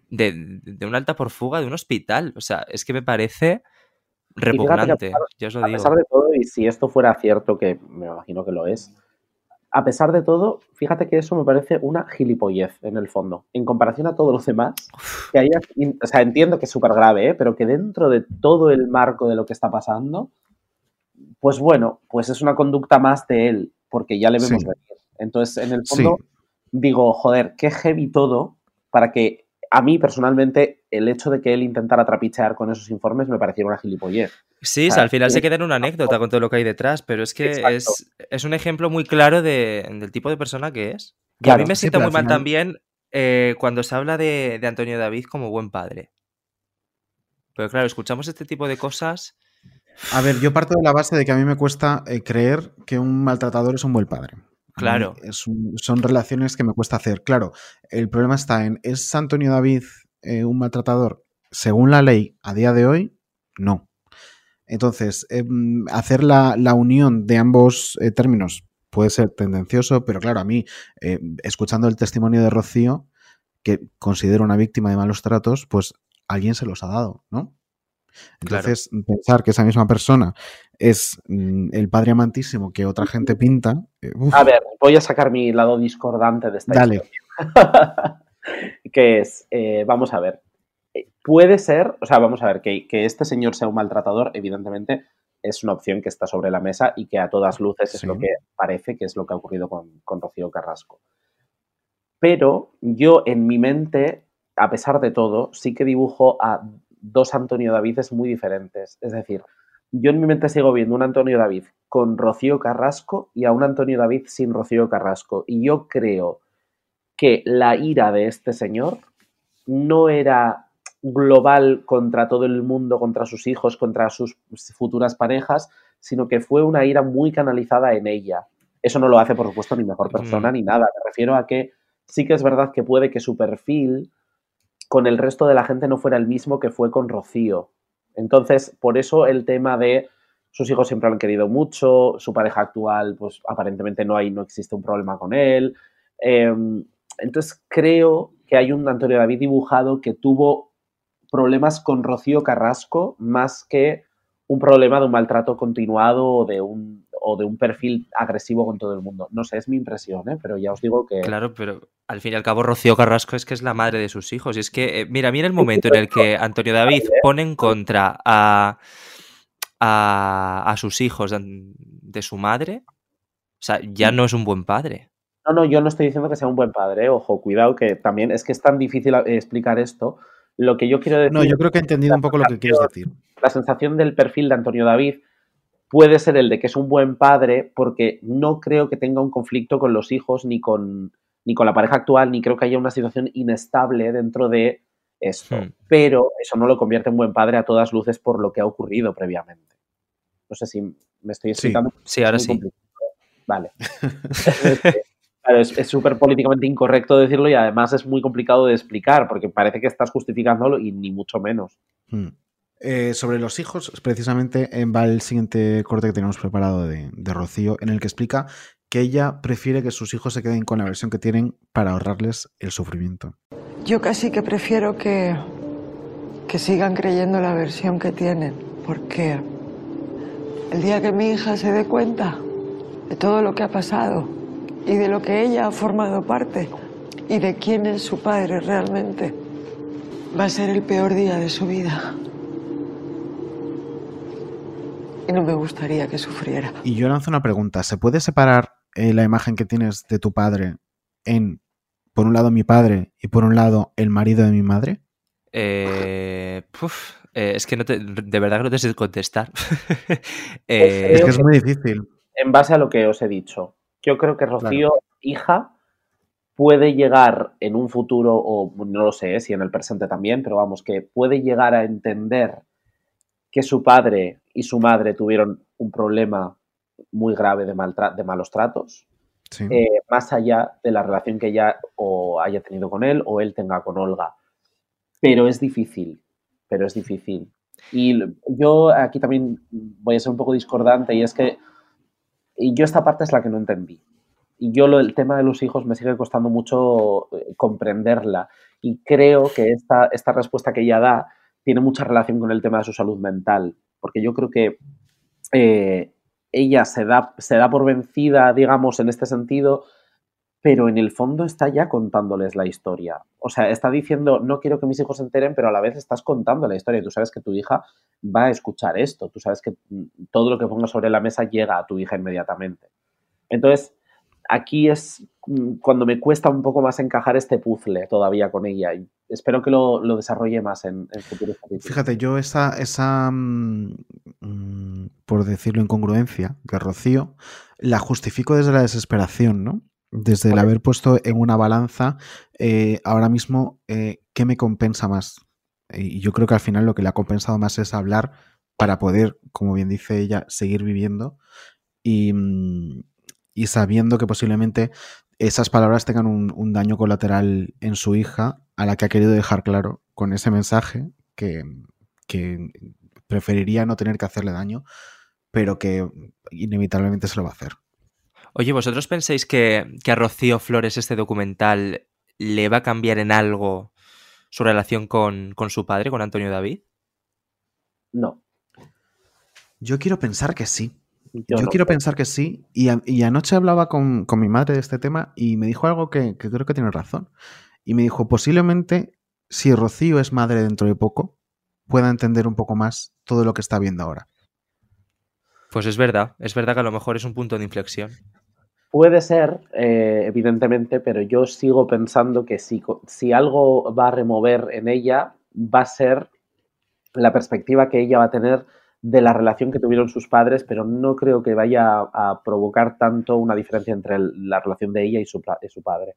de, de un alta por fuga de un hospital. O sea, es que me parece a repugnante. pesar- Ya os lo A digo. pesar de todo, y si esto fuera cierto, que me imagino que lo es, a pesar de todo, fíjate que eso me parece una gilipollez en el fondo. En comparación a todos los demás, que haya, o sea, entiendo que es súper grave, ¿eh? pero que dentro de todo el marco de lo que está pasando, pues bueno, pues es una conducta más de él, porque ya le vemos Sí. venir. Entonces, en el Sí. fondo, digo, joder, qué heavy todo para que a mí personalmente el hecho de que él intentara trapichear con esos informes me pareciera una gilipollez. Sí, o sea, sea, al final se queda en una anécdota con todo lo que hay detrás, pero es que es, es un ejemplo muy claro de- del tipo de persona que es. Y a mí me sí, sienta muy al mal final- también eh, cuando se habla de, de Antonio David como buen padre. Pero claro, escuchamos este tipo de cosas. A ver, yo parto de la base de que a mí me cuesta eh, creer que un maltratador es un buen padre. Claro. es un- son relaciones que me cuesta hacer. Claro, el problema está en, ¿es Antonio David eh, un maltratador? Según la ley, a día de hoy, no. Entonces, em, hacer la, la unión de ambos eh, términos puede ser tendencioso, pero claro, a mí, eh, escuchando el testimonio de Rocío, que considero una víctima de malos tratos, pues alguien se los ha dado, ¿no? Claro. Entonces, pensar que esa misma persona es mm, el padre amantísimo que otra gente pinta. eh, A ver, voy a sacar mi lado discordante de esta Dale. historia. que es, eh, vamos a ver, eh, puede ser, o sea, vamos a ver, que, que este señor sea un maltratador, evidentemente es una opción que está sobre la mesa y que a todas luces es lo que parece que es lo que ha ocurrido con, con Rocío Carrasco. Pero yo en mi mente, a pesar de todo, sí que dibujo a dos Antonio Davides muy diferentes. Es decir, yo en mi mente sigo viendo un Antonio David con Rocío Carrasco y a un Antonio David sin Rocío Carrasco. Y yo creo que la ira de este señor no era global contra todo el mundo, contra sus hijos, contra sus futuras parejas, sino que fue una ira muy canalizada en ella. Eso no lo hace, por supuesto, ni mejor persona Mm. ni nada. Me refiero a que sí que es verdad que puede que su perfil con el resto de la gente no fuera el mismo que fue con Rocío. Entonces, por eso el tema de sus hijos siempre lo han querido mucho, su pareja actual, pues aparentemente no hay, no existe un problema con él. Eh, entonces creo que hay un Antonio David dibujado que tuvo problemas con Rocío Carrasco más que un problema de un maltrato continuado o de un, o de un perfil agresivo con todo el mundo. No sé, es mi impresión, ¿eh? pero ya os digo que... Claro, pero al fin y al cabo Rocío Carrasco es que es la madre de sus hijos. Y es que, eh, mira, mira el momento en el que Antonio David pone en contra a, a, a sus hijos de, de su madre. O sea, ya no es un buen padre. No, no, yo no estoy diciendo que sea un buen padre, ¿eh? ojo, cuidado, que también es que es tan difícil eh, explicar esto. Lo que yo quiero decir... No, yo creo que he entendido un poco lo que quieres decir. la sensación del perfil de Antonio David puede ser el de que es un buen padre porque no creo que tenga un conflicto con los hijos ni con, ni con la pareja actual, ni creo que haya una situación inestable dentro de esto. Hmm. Pero eso no lo convierte en buen padre a todas luces por lo que ha ocurrido previamente. No sé si me estoy explicando. Sí, ahora sí. complicado. Vale. Claro, es súper políticamente incorrecto decirlo y además es muy complicado de explicar porque parece que estás justificándolo y ni mucho menos. Mm. Eh, sobre los hijos, precisamente eh, va el siguiente corte que tenemos preparado de, de Rocío, en el que explica que ella prefiere que sus hijos se queden con la versión que tienen para ahorrarles el sufrimiento. Yo casi que prefiero que, que sigan creyendo la versión que tienen, porque el día que mi hija se dé cuenta de todo lo que ha pasado y de lo que ella ha formado parte y de quién es su padre realmente. Va a ser el peor día de su vida. Y no me gustaría que sufriera. Y yo lanzo una pregunta. ¿Se puede separar eh, la imagen que tienes de tu padre en, por un lado, mi padre y por un lado, el marido de mi madre? Eh, puf, eh, es que no te- de verdad que no te sé contestar. Es Eh, creo que es muy difícil. En base a lo que os he dicho, yo creo que Rocío, hija, puede llegar en un futuro, o no lo sé si en el presente también, pero vamos, que puede llegar a entender que su padre y su madre tuvieron un problema muy grave de, de malos tratos, Sí. eh, más allá de la relación que ella o haya tenido con él o él tenga con Olga. Pero es difícil, pero es difícil. Y yo aquí también voy a ser un poco discordante y es que y yo esta parte es la que no entendí. Y yo lo, el tema de los hijos me sigue costando mucho eh, comprenderla. Y creo que esta, esta respuesta que ella da tiene mucha relación con el tema de su salud mental. Porque yo creo que eh, ella se da, se da por vencida, digamos, en este sentido, pero en el fondo está ya contándoles la historia. O sea, está diciendo, no quiero que mis hijos se enteren, pero a la vez estás contando la historia. Tú sabes que tu hija va a escuchar esto. Tú sabes que mm, todo lo que pongas sobre la mesa llega a tu hija inmediatamente. Entonces, aquí es mm, cuando me cuesta un poco más encajar este puzzle todavía con ella. Y espero que lo, lo desarrolle más en, futuros capítulos. Fíjate, yo esa, esa mm, por decirlo, incongruencia de Rocío, la justifico desde la desesperación, ¿no? Desde el haber puesto en una balanza eh, ahora mismo eh, qué me compensa más. Y yo creo que al final lo que le ha compensado más es hablar para poder, como bien dice ella, seguir viviendo y, mm, y sabiendo que posiblemente esas palabras tengan un, un daño colateral en su hija, a la que ha querido dejar claro con ese mensaje que, que preferiría no tener que hacerle daño, pero que inevitablemente se lo va a hacer. Oye, ¿vosotros pensáis que, que a Rocío Flores este documental le va a cambiar en algo su relación con, con su padre, con Antonio David? No. Yo quiero pensar que sí. Yo, Yo, no. quiero pensar que sí. Y, a- y anoche hablaba con, con mi madre de este tema y me dijo algo que, que creo que tiene razón. Y me dijo, posiblemente, si Rocío es madre dentro de poco, pueda entender un poco más todo lo que está viendo ahora. Pues es verdad, es verdad que a lo mejor es un punto de inflexión. Puede ser, eh, evidentemente, pero yo sigo pensando que si, si algo va a remover en ella, va a ser la perspectiva que ella va a tener de la relación que tuvieron sus padres, pero no creo que vaya a, provocar tanto una diferencia entre la relación de ella y su padre.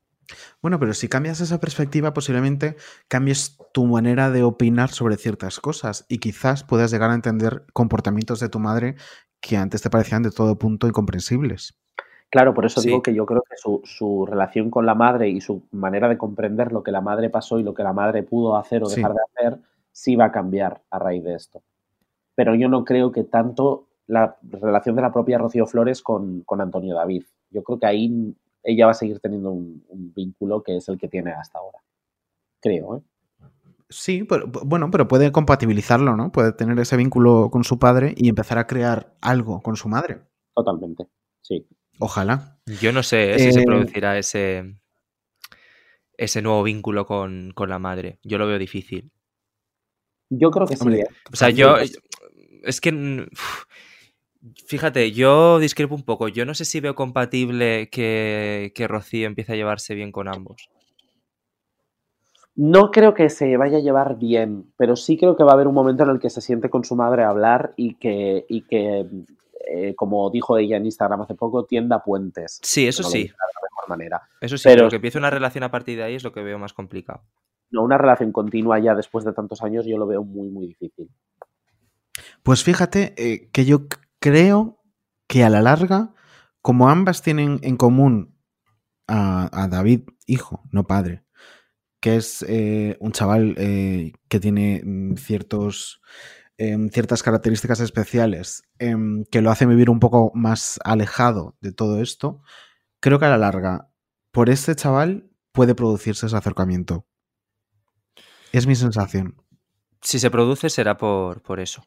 Bueno, pero si cambias esa perspectiva, posiblemente cambies tu manera de opinar sobre ciertas cosas y quizás puedas llegar a entender comportamientos de tu madre que antes te parecían de todo punto incomprensibles. Claro, por eso Sí. digo que yo creo que su, su relación con la madre y su manera de comprender lo que la madre pasó y lo que la madre pudo hacer o Sí. dejar de hacer, sí va a cambiar a raíz de esto. Pero yo no creo que tanto la relación de la propia Rocío Flores con, con Antonio David. Yo creo que ahí ella va a seguir teniendo un, un vínculo que es el que tiene hasta ahora. Creo, ¿eh? Sí, pero, bueno, pero puede compatibilizarlo, ¿no? Puede tener ese vínculo con su padre y empezar a crear algo con su madre. Totalmente. Sí. Ojalá. Yo no sé ¿eh? si se Eh, producirá ese, ese nuevo vínculo con, con la madre. Yo lo veo difícil. Yo creo que sí. ¿eh? O sea, yo. Es que. mm, Fíjate, yo discrepo un poco. Yo no sé si veo compatible que, que Rocío empiece a llevarse bien con ambos. No creo que se vaya a llevar bien, pero sí creo que va a haber un momento en el que se siente con su madre a hablar y que, y que eh, como dijo ella en Instagram hace poco, tienda puentes. Sí, eso No sí. de la mejor manera. Eso sí, Pero- que empiece una relación a partir de ahí es lo que veo más complicado. No, una relación continua ya después de tantos años yo lo veo muy, muy difícil. Pues fíjate eh, que yo creo que a la larga, como ambas tienen en común a, a David, hijo, no padre, que es eh, un chaval eh, que tiene mm, ciertos, em, ciertas características especiales em, que lo hacen vivir un poco más alejado de todo esto, creo que a la larga, por este chaval puede producirse ese acercamiento. Es mi sensación. Si se produce será por, por eso.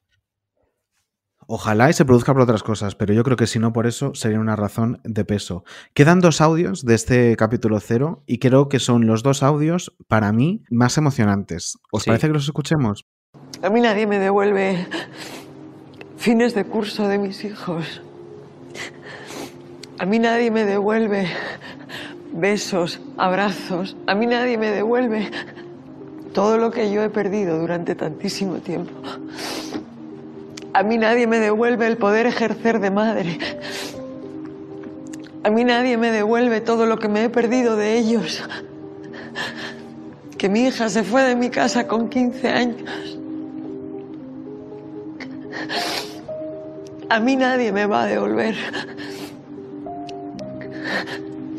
Ojalá y se produzca por otras cosas, pero yo creo que si no por eso sería una razón de peso. Quedan dos audios de este capítulo cero y creo que son los dos audios para mí más emocionantes. ¿Os Sí. parece que los escuchemos? A mí nadie me devuelve fines de curso de mis hijos. A mí nadie me devuelve besos, abrazos. A mí nadie me devuelve todo lo que yo he perdido durante tantísimo tiempo. A mí nadie me devuelve el poder ejercer de madre. A mí nadie me devuelve todo lo que me he perdido de ellos. Que mi hija se fue de mi casa con 15 años. A mí nadie me va a devolver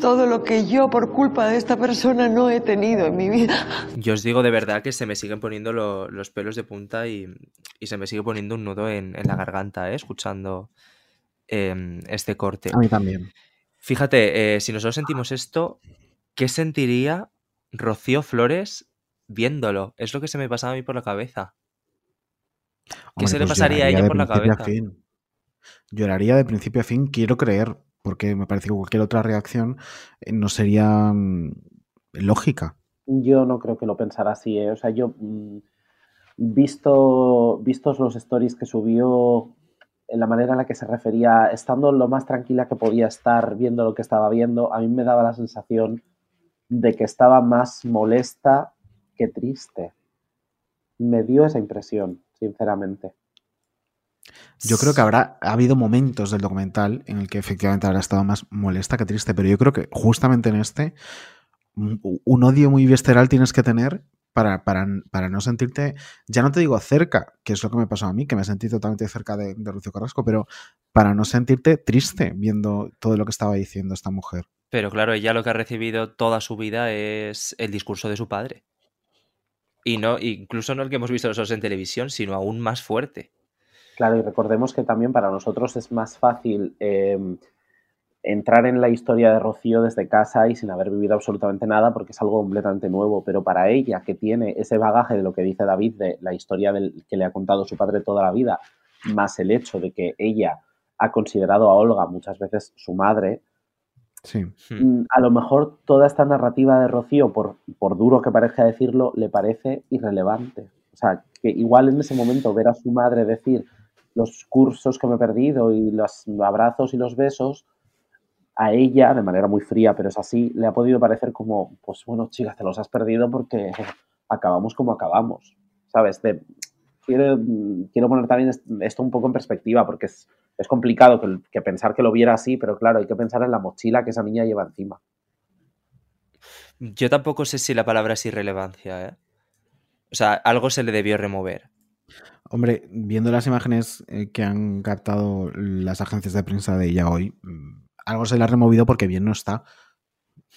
todo lo que yo por culpa de esta persona no he tenido en mi vida. Yo os digo de verdad que se me siguen poniendo lo- los pelos de punta y, y se me sigue poniendo un nudo en, en la garganta, ¿eh? escuchando em, este corte. A mí también. Fíjate, eh, si nosotros sentimos esto, ¿qué sentiría Rocío Flores viéndolo? Es lo que se me pasaba a mí por la cabeza. ¿Qué Hombre, se le pues pasaría a ella por la cabeza? Lloraría de principio a fin, quiero creer, porque me parece que cualquier otra reacción eh, no sería mm, lógica. Yo no creo que lo pensara así, ¿eh? O sea, yo, mm, visto, vistos los stories que subió, en la manera en la que se refería, estando lo más tranquila que podía estar viendo lo que estaba viendo, a mí me daba la sensación de que estaba más molesta que triste. Me dio esa impresión, sinceramente. Yo creo que habrá ha habido momentos del documental en el que efectivamente habrá estado más molesta que triste, pero yo creo que justamente en este un, odio muy visceral tienes que tener para, para, para no sentirte, ya no te digo cerca, que es lo que me pasó a mí, que me sentí totalmente cerca de, de Rocío Carrasco, pero para no sentirte triste viendo todo lo que estaba diciendo esta mujer. Pero claro, ella lo que ha recibido toda su vida es el discurso de su padre. Y no, incluso no el que hemos visto nosotros en televisión, sino aún más fuerte. Claro, y recordemos que también para nosotros es más fácil eh, entrar en la historia de Rocío desde casa y sin haber vivido absolutamente nada porque es algo completamente nuevo, pero para ella que tiene ese bagaje de lo que dice David, de la historia del, que le ha contado su padre toda la vida, más el hecho de que ella ha considerado a Olga muchas veces su madre, Sí. Hmm. mm, a lo mejor toda esta narrativa de Rocío, por, por duro que parezca decirlo, le parece irrelevante. O sea, que igual en ese momento ver a su madre decir los cursos que me he perdido y los abrazos y los besos, a ella, de manera muy fría, pero es así, le ha podido parecer como, pues bueno, chicas, te los has perdido porque acabamos como acabamos, ¿sabes? Quiero, quiero poner también est- esto un poco en perspectiva, porque es, es complicado que, que pensar que lo viera así, pero claro, hay que pensar en la mochila que esa niña lleva encima. Yo tampoco sé si la palabra es irrelevancia, ¿eh? O sea, algo se le debió remover. Hombre, viendo las imágenes eh, que han captado las agencias de prensa de ella hoy, mm, algo se le ha removido porque bien no está.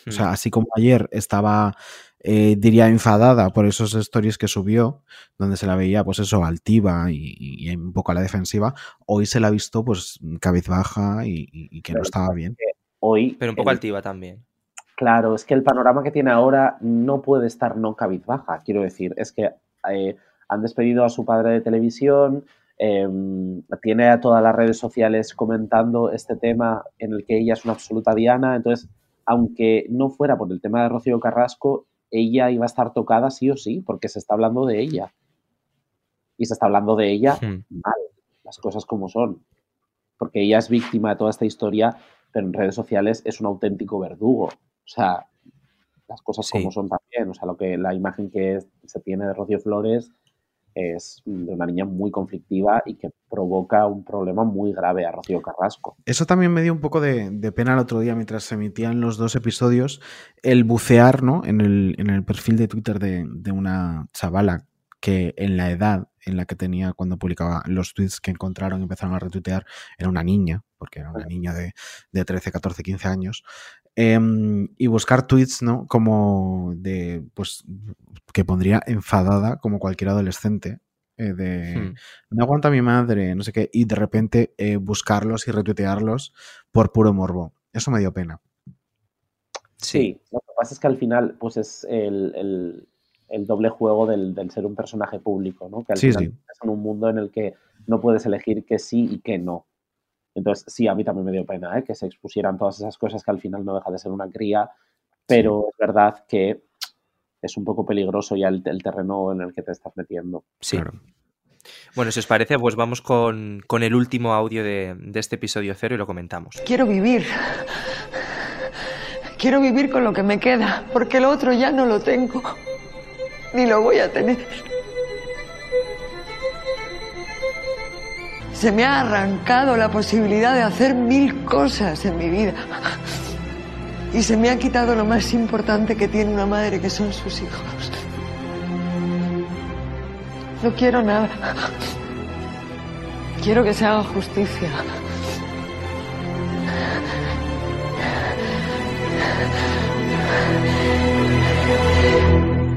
O sea, Hmm. así como ayer estaba, eh, diría, enfadada por esos stories que subió, donde se la veía, pues eso, altiva y, y un poco a la defensiva, hoy se la ha visto, pues, cabizbaja y, y- que no estaba bien. Hoy, Pero un poco el- altiva también. Claro, es que el panorama que tiene ahora no puede estar no cabizbaja. Quiero decir, es que eh, han despedido a su padre de televisión, eh, tiene a todas las redes sociales comentando este tema en el que ella es una absoluta diana. Entonces, aunque no fuera por el tema de Rocío Carrasco, ella iba a estar tocada sí o sí, porque se está hablando de ella. Y se está hablando de ella mal, las cosas como son. Porque ella es víctima de toda esta historia, pero en redes sociales es un auténtico verdugo. O sea, las cosas Sí. como son también. O sea, lo que la imagen que se tiene de Rocío Flores es de una niña muy conflictiva y que provoca un problema muy grave a Rocío Carrasco. Eso también me dio un poco de, de pena el otro día mientras se emitían los dos episodios, el bucear ¿no? en, el, en el perfil de Twitter de, de una chavala que en la edad en la que tenía cuando publicaba los tweets que encontraron y empezaron a retuitear era una niña, porque era una niña de, de 13, 14, 15 años. Em, y buscar tweets, ¿no? Como de, pues, que pondría enfadada como cualquier adolescente. eh, de, Hmm. no aguanta mi madre, no sé qué, y de repente eh, buscarlos y retuitearlos por puro morbo. Eso me dio pena. Sí. lo que pasa es que al final, pues es el, el- el doble juego del, del ser un personaje público, ¿no? Que al Sí, final sí. es en un mundo en el que no puedes elegir que sí y que no. Entonces, sí, a mí también me dio pena ¿eh? que se expusieran todas esas cosas que al final no deja de ser una cría, pero es verdad que es un poco peligroso ya el, el terreno en el que te estás metiendo. Sí. Claro. Bueno, si os parece, pues vamos con, con el último audio de, de este episodio cero y lo comentamos. Quiero vivir. Quiero vivir con lo que me queda, porque lo otro ya no lo tengo. Ni lo voy a tener. Se me ha arrancado la posibilidad de hacer mil cosas en mi vida. Y se me ha quitado lo más importante que tiene una madre, que son sus hijos. No quiero nada. Quiero que se haga justicia.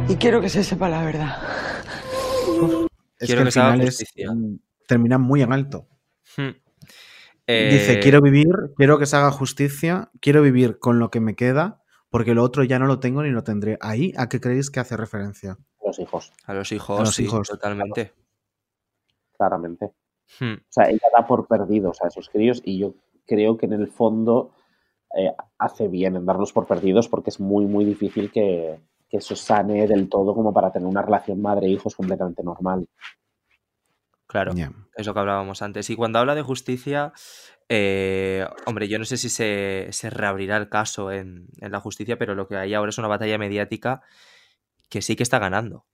Y quiero que se sepa la verdad. Es Quiero que, que se haga es, justicia. mm, termina muy en alto. Hmm. Dice, Eh, quiero vivir, quiero que se haga justicia, quiero vivir con lo que me queda, porque lo otro ya no lo tengo ni lo tendré. Ahí, ¿a qué creéis que hace referencia? Los hijos, A los hijos, a los sí, hijos. totalmente. claramente. Hmm. O sea, ella da por perdidos a esos críos y yo creo que en el fondo eh, hace bien en darlos por perdidos porque es muy, muy difícil que, que eso sane del todo como para tener una relación madre-hijos completamente normal. Claro. Ya. Es lo que hablábamos antes. Y cuando habla de justicia, eh, hombre, yo no sé si se, se reabrirá el caso en, en la justicia, pero lo que hay ahora es una batalla mediática que sí que está ganando.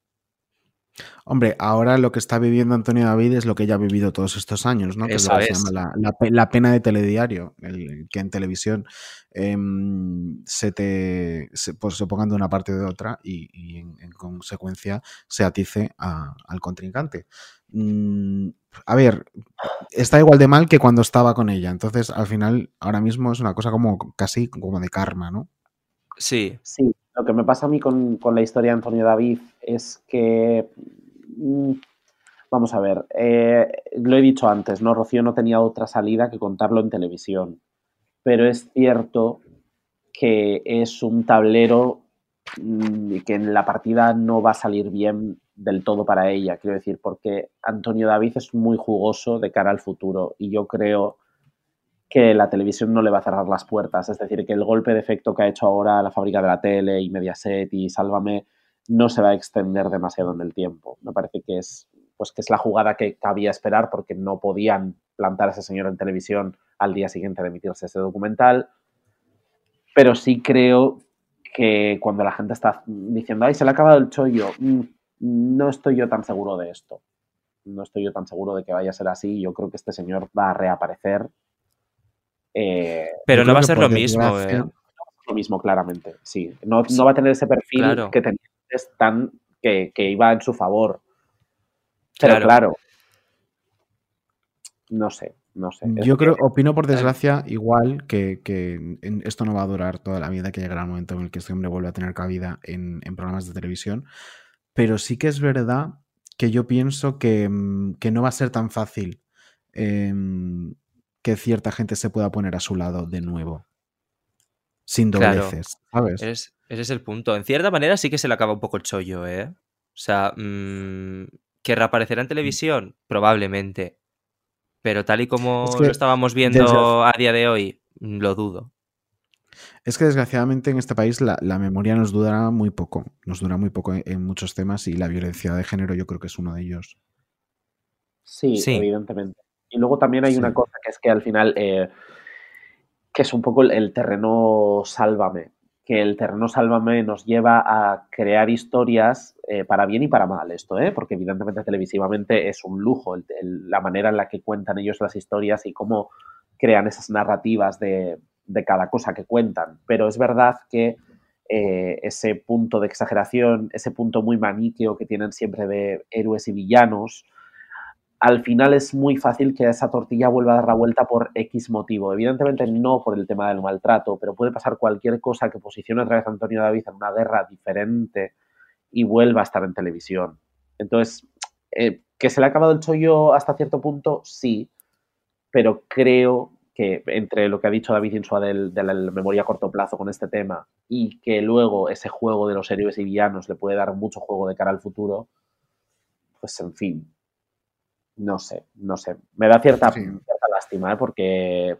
Hombre, ahora lo que está viviendo Antonio David es lo que ya ha vivido todos estos años, ¿no? Que es lo Eso que se llama la, la pe- la pena de telediario, el, que en televisión em, se te se, pues, se pongan de una parte o de otra y, y en, en consecuencia se atice a- al contrincante. Mm, a ver, está igual de mal que cuando estaba con ella, entonces al final ahora mismo es una cosa como casi como de karma, ¿no? Sí, Sí, lo que me pasa a mí con, con la historia de Antonio David es que, mm, vamos a ver, eh, lo he dicho antes, ¿no? Rocío no tenía otra salida que contarlo en televisión, pero es cierto que es un tablero mm, y que en la partida no va a salir bien del todo para ella, quiero decir, porque Antonio David es muy jugoso de cara al futuro y yo creo que la televisión no le va a cerrar las puertas. Es decir, que el golpe de efecto que ha hecho ahora la fábrica de la tele y Mediaset y Sálvame no se va a extender demasiado en el tiempo. Me parece que es, pues, que es la jugada que cabía esperar porque no podían plantar a ese señor en televisión al día siguiente de emitirse ese documental. Pero sí creo que cuando la gente está diciendo, ay, se le ha acabado el chollo, mm, no estoy yo tan seguro de esto. No estoy yo tan seguro de que vaya a ser así. Yo creo que este señor va a reaparecer. Eh, pero no va a ser lo mismo. eh. lo mismo, claramente, sí. No, no va a tener ese perfil Claro. que tenía antes tan que, que iba en su favor. Pero Claro. claro. No sé, no sé. Yo que- creo, opino por desgracia, igual que, que en- esto no va a durar toda la vida, que llegará el momento en el que este hombre vuelva a tener cabida en, en programas de televisión. Pero sí que es verdad que yo pienso que, mm, que no va a ser tan fácil em, que cierta gente se pueda poner a su lado de nuevo. Sin Claro. dobleces, ¿sabes? Es- ese es el punto. En cierta manera sí que se le acaba un poco el chollo, ¿eh? O sea, mm, ¿que reaparecerá en televisión? Probablemente. Pero tal y como Es que lo estábamos viendo a día de hoy, mm, lo dudo. Es que desgraciadamente en este país la, la memoria nos dura muy poco. Nos dura muy poco en, en muchos temas y la violencia de género yo creo que es uno de ellos. Sí, Sí. evidentemente. Y luego también hay Sí. una cosa que es que al final, eh, que es un poco el, el terreno sálvame, que el terreno sálvame nos lleva a crear historias eh, para bien y para mal esto, ¿eh? porque evidentemente televisivamente es un lujo el- el- la manera en la que cuentan ellos las historias y cómo crean esas narrativas de, de cada cosa que cuentan. Pero es verdad que eh, ese punto de exageración, ese punto muy maniqueo que tienen siempre de héroes y villanos, al final es muy fácil que esa tortilla vuelva a dar la vuelta por X motivo. Evidentemente no por el tema del maltrato, pero puede pasar cualquier cosa que posicione otra vez a Antonio David en una guerra diferente y vuelva a estar en televisión. Entonces, eh, ¿que se le ha acabado el chollo hasta cierto punto? Sí, pero creo que entre lo que ha dicho David Insua del- de la memoria a corto plazo con este tema y que luego ese juego de los héroes y villanos le puede dar mucho juego de cara al futuro, pues en fin, no sé, no sé. Me da cierta, Sí. cierta lástima, ¿eh? porque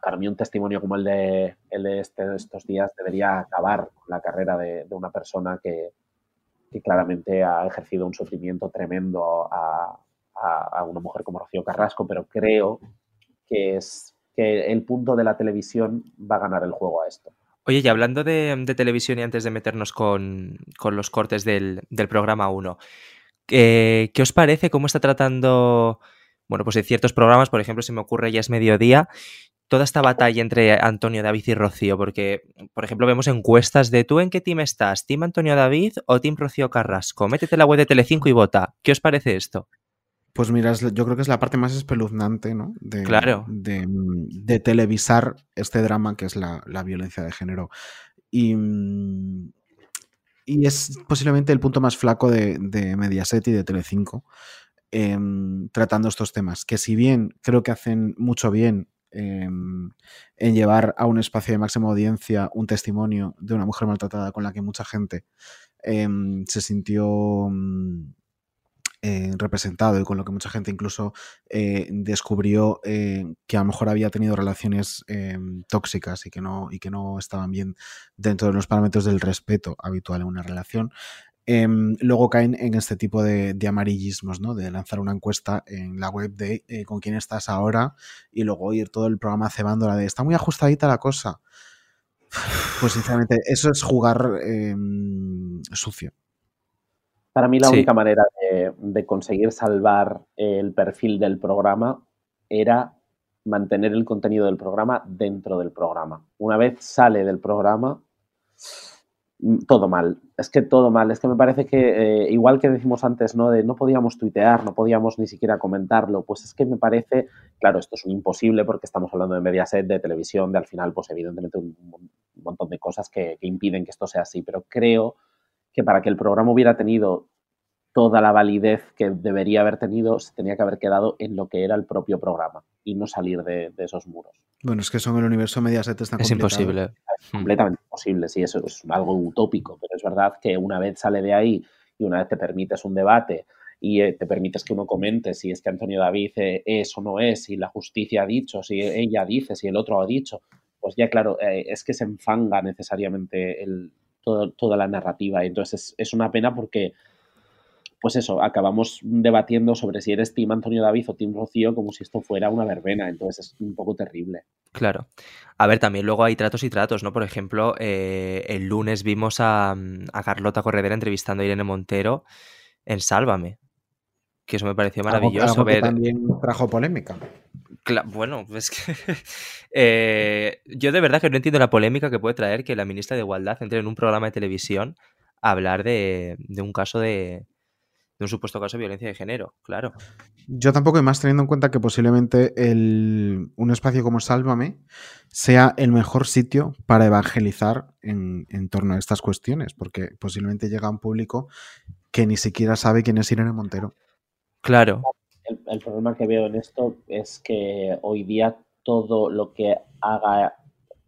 para mí un testimonio como el de, el de este- estos días debería acabar con la carrera de, de una persona que, que claramente ha ejercido un sufrimiento tremendo a, a- a una mujer como Rocío Carrasco, pero creo que es que el punto de la televisión va a ganar el juego a esto. Oye, y hablando de, televisión y antes de meternos con, con los cortes del, del programa 1, ¿qué, qué os parece? ¿Cómo está tratando, bueno, pues en ciertos programas, por ejemplo, se me ocurre Ya es mediodía, toda esta batalla entre Antonio David y Rocío? Porque, por ejemplo, vemos encuestas de ¿tú en qué team estás? ¿Team Antonio David o Team Rocío Carrasco? Métete la web de Telecinco y vota. ¿Qué os parece esto? Pues mira, yo creo que es la parte más espeluznante, ¿no? De, Claro. De, de televisar este drama que es la, la violencia de género. Y, mm, y es posiblemente el punto más flaco de, de Mediaset y de Telecinco em, tratando estos temas. Que si bien creo que hacen mucho bien em, en llevar a un espacio de máxima audiencia un testimonio de una mujer maltratada con la que mucha gente em, se sintió mm, eh, representado y con lo que mucha gente incluso eh, descubrió eh, que a lo mejor había tenido relaciones tóxicas y que, no, y que no estaban bien dentro de los parámetros del respeto habitual en una relación. luego caen en este tipo de, de amarillismos, ¿no? De lanzar una encuesta en la web de con quién estás ahora y luego ir todo el programa cebándola de está muy ajustadita la cosa. Pues sinceramente, eso es jugar sucio. Para mí la Sí. única manera de, de conseguir salvar el perfil del programa era mantener el contenido del programa dentro del programa. Una vez sale del programa, mm, todo mal. Es que todo mal. Es que me parece que, eh, igual que decimos antes, ¿no? De no podíamos tuitear, no podíamos ni siquiera comentarlo. Pues es que me parece, claro, esto es un imposible porque estamos hablando de Mediaset, de televisión, de al final, pues evidentemente un, un montón de cosas que, que impiden que esto sea así. Pero creo que para que el programa hubiera tenido toda la validez que debería haber tenido, se tenía que haber quedado en lo que era el propio programa y no salir de, de esos muros. Bueno, es que son el universo Mediaset está Es complicado. imposible. Es completamente imposible, sí, eso es algo utópico, pero es verdad que una vez sale de ahí y una vez te permites un debate y eh, te permites que uno comente si es que Antonio David eh, es o no es, si la justicia ha dicho, si ella dice, si el otro ha dicho, pues ya claro, eh, es que se enfanga necesariamente el, todo- toda la narrativa. Y entonces es, es una pena porque, pues eso, acabamos debatiendo sobre si eres Team Antonio David o Team Rocío como si esto fuera una verbena. Entonces es un poco terrible. Claro. A ver, también luego hay tratos y tratos, ¿no? Por ejemplo, eh, el lunes vimos a, a Carlota Corredera entrevistando a Irene Montero en Sálvame. Que eso me pareció maravilloso algo ver. también trajo polémica. Bueno, es que eh, yo de verdad que no entiendo la polémica que puede traer que la ministra de Igualdad entre en un programa de televisión a hablar de, de un caso de, de un supuesto caso de violencia de género, claro. Yo tampoco, y más teniendo en cuenta que posiblemente el- un espacio como Sálvame sea el mejor sitio para evangelizar en, en torno a estas cuestiones, porque posiblemente llega a un público que ni siquiera sabe quién es Irene Montero. Claro, el, el problema que veo en esto es que hoy día todo lo que haga,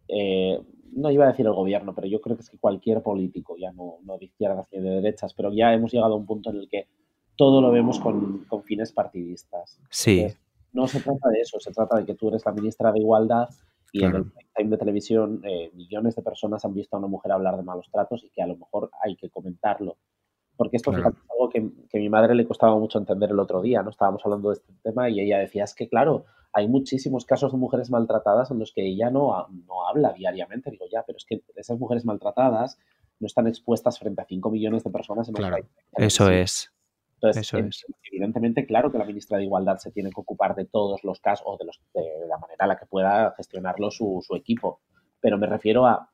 eh, no iba a decir el gobierno, pero yo creo que es que cualquier político, ya no, no de izquierdas ni de derechas, pero ya hemos llegado a un punto en el que todo lo vemos con, con fines partidistas. sí, Entonces, no se trata de eso, se trata de que tú eres la ministra de Igualdad y Claro. en el time de televisión eh, millones de personas han visto a una mujer hablar de malos tratos y que a lo mejor hay que comentarlo. Porque esto Claro. es algo que, que mi madre le costaba mucho entender el otro día, ¿no? Estábamos hablando de este tema y ella decía, es que claro, hay muchísimos casos de mujeres maltratadas en los que ella no, no habla diariamente. Digo, ya, pero es que esas mujeres maltratadas no están expuestas frente a 5 millones de personas en Claro. país. eso es. Entonces, Eso en- es. evidentemente, claro que la ministra de Igualdad se tiene que ocupar de todos los casos o de, los, de la manera en la que pueda gestionarlo su, su equipo. Pero me refiero a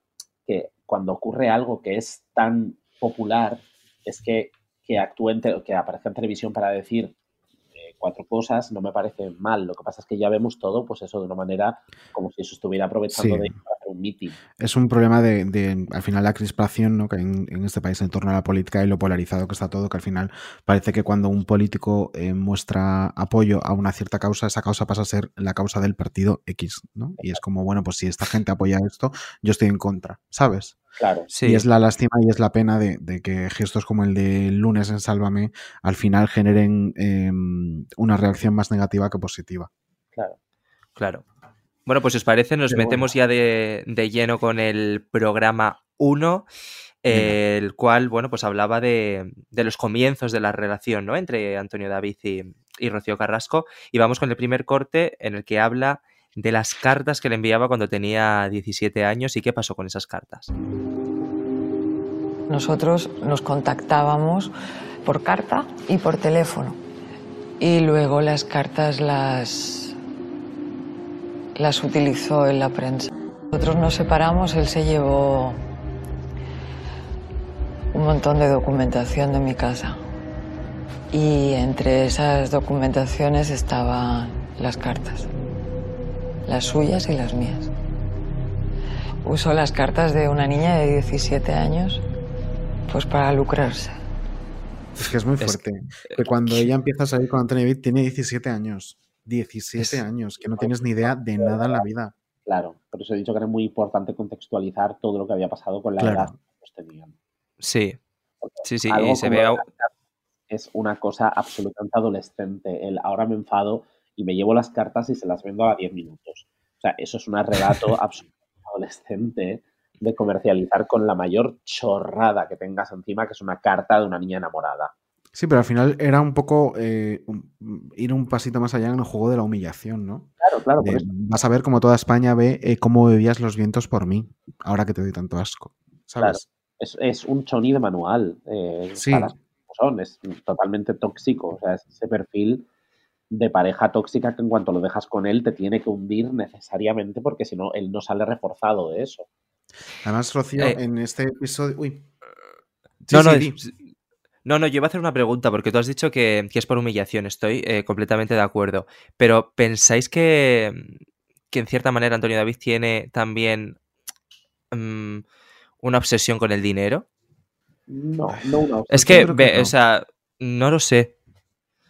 que cuando ocurre algo que es tan popular, es que, que actúe en que aparezca en televisión para decir eh, cuatro cosas no me parece mal. Lo que pasa es que ya vemos todo, pues eso, de una manera como si eso estuviera aprovechando Sí. de un. Es un problema de, de, al final, la crispación ¿no? que hay en, en, este país en torno a la política y lo polarizado que está todo, que al final parece que cuando un político eh, muestra apoyo a una cierta causa, esa causa pasa a ser la causa del partido X, ¿no? Y es como, bueno, pues si esta gente apoya esto, yo estoy en contra, ¿sabes? Claro. Sí. Y es la lástima y es la pena de, de, que gestos como el de lunes en Sálvame al final generen eh, una reacción más negativa que positiva. Claro. Claro. Bueno, pues si os parece, nos Pero metemos bueno. ya de, de, lleno con el programa 1, eh, el cual, bueno, pues hablaba de, de, los comienzos de la relación, ¿no? Entre Antonio David y, y Rocío Carrasco. Y vamos con el primer corte en el que habla de las cartas que le enviaba cuando tenía 17 años y qué pasó con esas cartas. Nosotros nos contactábamos por carta y por teléfono. Y luego las cartas las las utilizó en la prensa. Nosotros nos separamos, él se llevó un montón de documentación de mi casa. Y entre esas documentaciones estaban las cartas, las suyas y las mías. Usó las cartas de una niña de 17 años pues para lucrarse. Es que es muy fuerte. Es... Que cuando ella empieza a salir con Antonio David tiene 17 años. 17 es... años, que no tienes ni idea de nada en la vida. Claro, por eso he dicho que era muy importante contextualizar todo lo que había pasado con la claro. edad que ellos tenían. Sí, sí, sí, y se ve... Es una cosa absolutamente adolescente. El ahora me enfado y me llevo las cartas y se las vendo a 10 minutos. O sea, eso es un relato absolutamente adolescente de comercializar con la mayor chorrada que tengas encima, que es una carta de una niña enamorada. Sí, pero al final era un poco eh, ir un pasito más allá en el juego de la humillación, ¿no? Claro, claro. Eh, vas a ver cómo toda España ve eh, cómo bebías los vientos por mí, ahora que te doy tanto asco. ¿sabes? Claro. Es, es, un choni de manual. Eh, sí. Son, es totalmente tóxico. O sea, es ese perfil de pareja tóxica que en cuanto lo dejas con él te tiene que hundir necesariamente porque si no, él no sale reforzado de eso. Además, Rocío, en este episodio. Uy. Sí, no, no, sí, no, no, yo iba a hacer una pregunta, porque tú has dicho que, que es por humillación, estoy eh, completamente de acuerdo. Pero ¿pensáis que, que, en cierta manera Antonio David tiene también um, una obsesión con el dinero? No, no una obsesión. Es que, ve, no. o sea, no lo sé.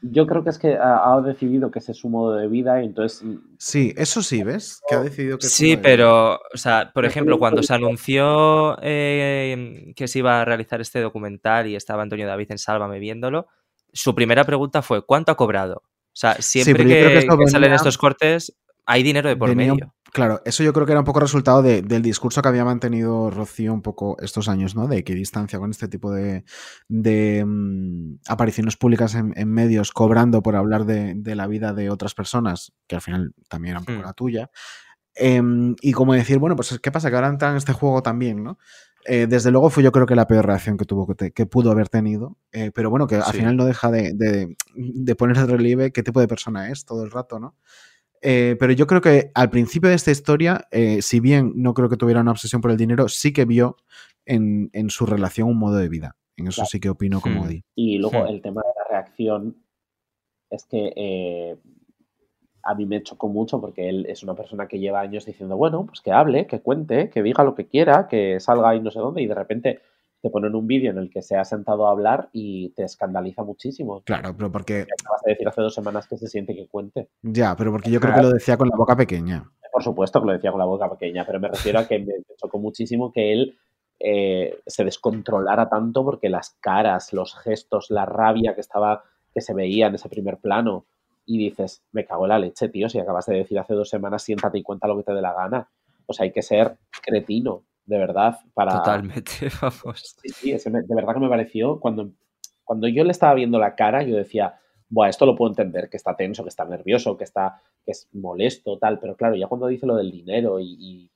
Yo creo que es que ha, ha, decidido que ese es su modo de vida y entonces... Sí, eso sí, ¿ves? Que ha decidido que... Sí, pero, o sea, por ejemplo, cuando se anunció eh, que se iba a realizar este documental y estaba Antonio David en Sálvame viéndolo, su primera pregunta fue, ¿cuánto ha cobrado? O sea, siempre sí, que, que, que venía... salen estos cortes, hay dinero de por venía, medio. Claro, eso yo creo que era un poco resultado de, del discurso que había mantenido Rocío un poco estos años, ¿no? De equidistancia con este tipo de, de um, apariciones públicas en, en, medios, cobrando por hablar de, de, la vida de otras personas, que al final también era un poco mm. la tuya. Eh, y como decir, bueno, pues ¿qué pasa? Que ahora entra en este juego también, ¿no? Eh, desde luego fue yo creo que la peor reacción que tuvo que, te, que pudo haber tenido, eh, pero bueno, que al sí. final no deja de, de, de poner de relieve qué tipo de persona es todo el rato, ¿no? Eh, pero yo creo que al principio de esta historia, eh, si bien no creo que tuviera una obsesión por el dinero, sí que vio en, en su relación un modo de vida. En eso claro. sí que opino como hmm. Di. Y luego hmm. el tema de la reacción es que eh, a mí me chocó mucho porque él es una persona que lleva años diciendo, bueno, pues que hable, que cuente, que diga lo que quiera, que salga y no sé dónde, y de repente te ponen un vídeo en el que se ha sentado a hablar y te escandaliza muchísimo. Claro, pero porque... Acabas de decir hace dos semanas que se siente que cuente. Ya, pero porque yo creo que lo decía con la boca pequeña. Por supuesto que lo decía con la boca pequeña, pero me refiero a que me chocó muchísimo que él eh, se descontrolara tanto porque las caras, los gestos, la rabia que estaba, que se veía en ese primer plano, y dices, me cago en la leche, tío, si acabas de decir hace dos semanas, siéntate y cuenta lo que te dé la gana. O sea, hay que ser cretino de verdad, para... Totalmente, vamos. Sí, sí, me, de verdad que me pareció, cuando, cuando yo le estaba viendo la cara, yo decía, Buah, esto lo puedo entender, que está tenso, que está nervioso, que está, que es molesto, tal, pero claro, ya cuando dice lo del dinero y, y,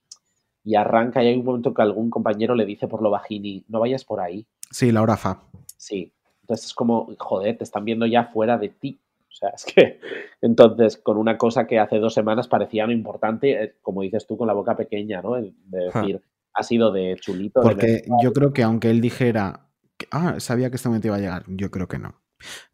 y arranca y hay un momento que algún compañero le dice por lo bajini, no vayas por ahí. Sí, la hora fa. Sí, entonces es como, joder, te están viendo ya fuera de ti. O sea, es que entonces con una cosa que hace dos semanas parecía no importante, eh, como dices tú, con la boca pequeña, ¿no? De decir, ha sido de chulito. Porque de yo creo que aunque él dijera, que, ah, sabía que este momento iba a llegar, yo creo que no.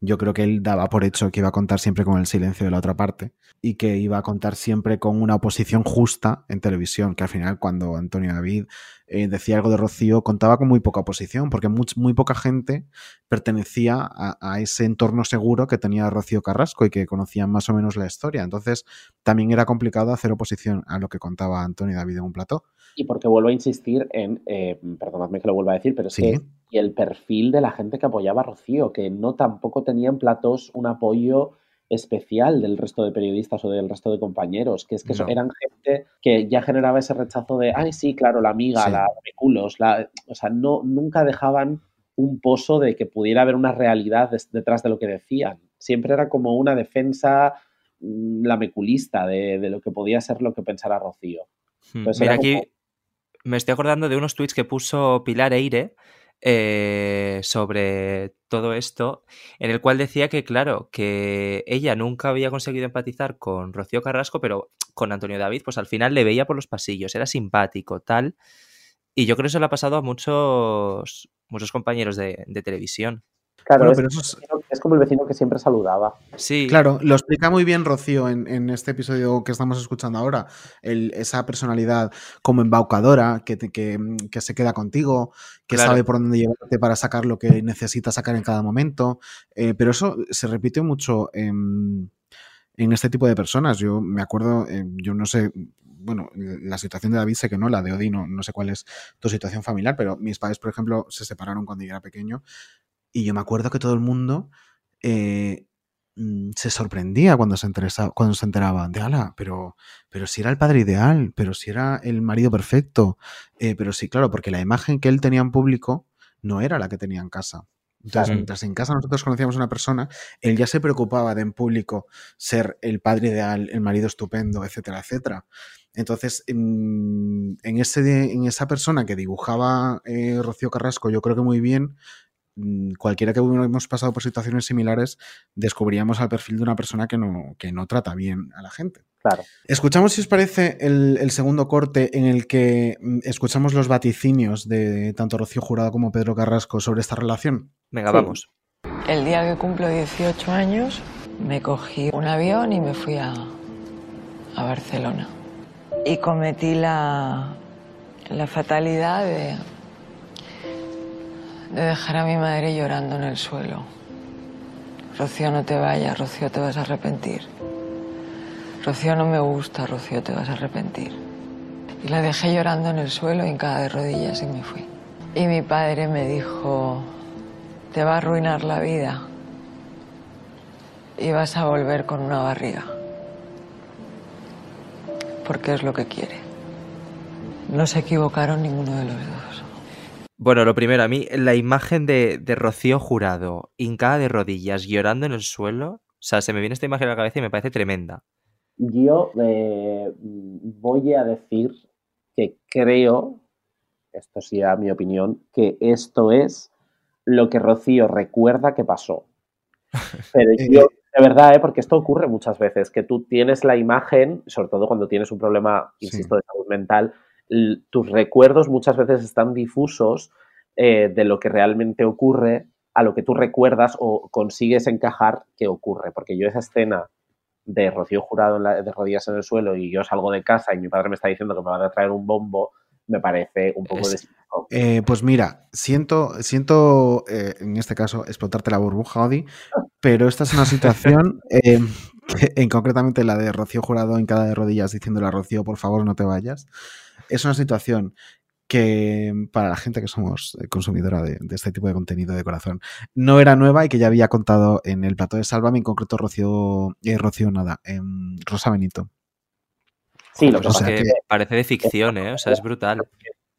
Yo creo que él daba por hecho que iba a contar siempre con el silencio de la otra parte y que iba a contar siempre con una oposición justa en televisión, que al final cuando Antonio David eh, decía algo de Rocío contaba con muy poca oposición, porque muy, muy poca gente pertenecía a, a, ese entorno seguro que tenía Rocío Carrasco y que conocían más o menos la historia. Entonces también era complicado hacer oposición a lo que contaba Antonio David en un plató. Y porque vuelvo a insistir en, eh, perdonadme que lo vuelva a decir, pero es Sí. que y el perfil de la gente que apoyaba a Rocío, que no tampoco tenían platos un apoyo especial del resto de periodistas o del resto de compañeros, que es que No. eran gente que ya generaba ese rechazo de, ay, sí, claro, la amiga, Sí. la de culos, la... o sea, no, nunca dejaban un pozo de que pudiera haber una realidad des- detrás de lo que decían. Siempre era como una defensa mm, lameculista de, de lo que podía ser lo que pensara Rocío. Hmm, Pues Mira, como- aquí me estoy acordando de unos tweets que puso Pilar Eire eh, sobre todo esto, en el cual decía que, claro, que ella nunca había conseguido empatizar con Rocío Carrasco, pero con Antonio David, pues al final le veía por los pasillos, era simpático, tal. Y yo creo que eso le ha pasado a muchos, muchos compañeros de, de televisión. Claro, Bueno, es, pero eso es- es como el vecino que siempre saludaba. Sí, Claro, lo explica muy bien Rocío en, en este episodio que estamos escuchando ahora. El- esa personalidad como embaucadora que, te- que, que se queda contigo, que Claro. sabe por dónde llevarte para sacar lo que necesita sacar en cada momento. Eh, pero eso se repite mucho en, en este tipo de personas. Yo me acuerdo, eh, yo no sé, bueno, la situación de David sé que no, la de Odi no, no sé cuál es tu situación familiar, pero mis padres, por ejemplo, se separaron cuando yo era pequeño y yo me acuerdo que todo el mundo eh, mm, se sorprendía cuando se, interesa- cuando se enteraba de ala, pero, pero si era el padre ideal, pero si era el marido perfecto, eh, pero sí, claro, porque la imagen que él tenía en público no era la que tenía en casa. Entonces, Claro. mientras en casa nosotros conocíamos a una persona, él ya se preocupaba de en público ser el padre ideal, el marido estupendo, etcétera, etcétera. Entonces, en, en ese, en esa persona que dibujaba eh, Rocío Carrasco, yo creo que muy bien, mm, cualquiera que hubiéramos pasado por situaciones similares, descubríamos al perfil de una persona que no, que no trata bien a la gente. Claro. Escuchamos, si os parece, el, el segundo corte en el que mm, escuchamos los vaticinios de tanto Rocío Jurado como Pedro Carrasco sobre esta relación. venga, Sí. vamos. El día que cumplo 18 años, me cogí un avión y me fui a, a Barcelona. Y cometí la, la fatalidad de, de dejar a mi madre llorando en el suelo. Rocío, no te vayas, Rocío, te vas a arrepentir. Rocío, no me gusta, Rocío, te vas a arrepentir. Y la dejé llorando en el suelo, hincada de rodillas, y me fui. Y mi padre me dijo, te va a arruinar la vida y vas a volver con una barriga. Porque es lo que quiere. No se equivocaron ninguno de los dos. Bueno, lo primero, a mí la imagen de, de Rocío Jurado, hincada de rodillas, llorando en el suelo, o sea, se me viene esta imagen a la cabeza y me parece tremenda. Yo eh, voy a decir que creo, esto sí a mi opinión, que esto es lo que Rocío recuerda que pasó. Pero Eh, yo, de verdad, ¿eh? porque esto ocurre muchas veces, que tú tienes la imagen, sobre todo cuando tienes un problema, Sí. insisto, de salud mental, tus recuerdos muchas veces están difusos eh, de lo que realmente ocurre a lo que tú recuerdas o consigues encajar que ocurre. Porque yo esa escena de Rocío Jurado en la- de rodillas en el suelo y yo salgo de casa y mi padre me está diciendo que me va a traer un bombo, me parece un poco Es- de. Eh, pues mira, siento, siento eh, en este caso explotarte la burbuja, Odi, pero esta es una situación, eh, en concretamente la de Rocío Jurado en cada de rodillas diciéndole a Rocío, por favor, no te vayas. Es una situación que para la gente que somos eh, consumidora de, de este tipo de contenido de corazón no era nueva y que ya había contado en el plato de Sálvame, en concreto Rocío, eh, Rocío nada, en Rosa Benito. Sí, lo que o pasa sea que es que parece de ficción, ¿eh? O sea, es brutal.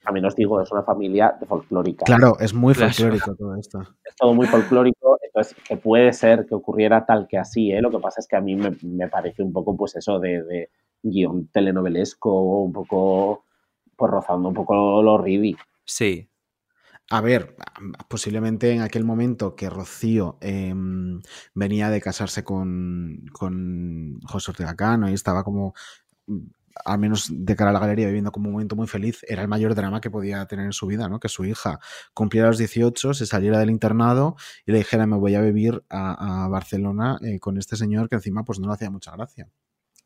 también os digo, es una familia de folclórica. Claro, es muy Claro. folclórico todo esto. Es todo muy folclórico, entonces que puede ser que ocurriera tal que así, ¿eh? Lo que pasa es que a mí me, me parece un poco, pues eso, de, de guion telenovelesco, un poco, pues rozando un poco lo ridículo. Sí. A ver, posiblemente en aquel momento que Rocío eh, venía de casarse con, con José Ortega Cano y estaba como al menos de cara a la galería, viviendo como un momento muy feliz, era el mayor drama que podía tener en su vida, ¿no? Que su hija cumpliera los 18, se saliera del internado y le dijera, me voy a vivir a, a Barcelona eh, con este señor que encima pues no le hacía mucha gracia.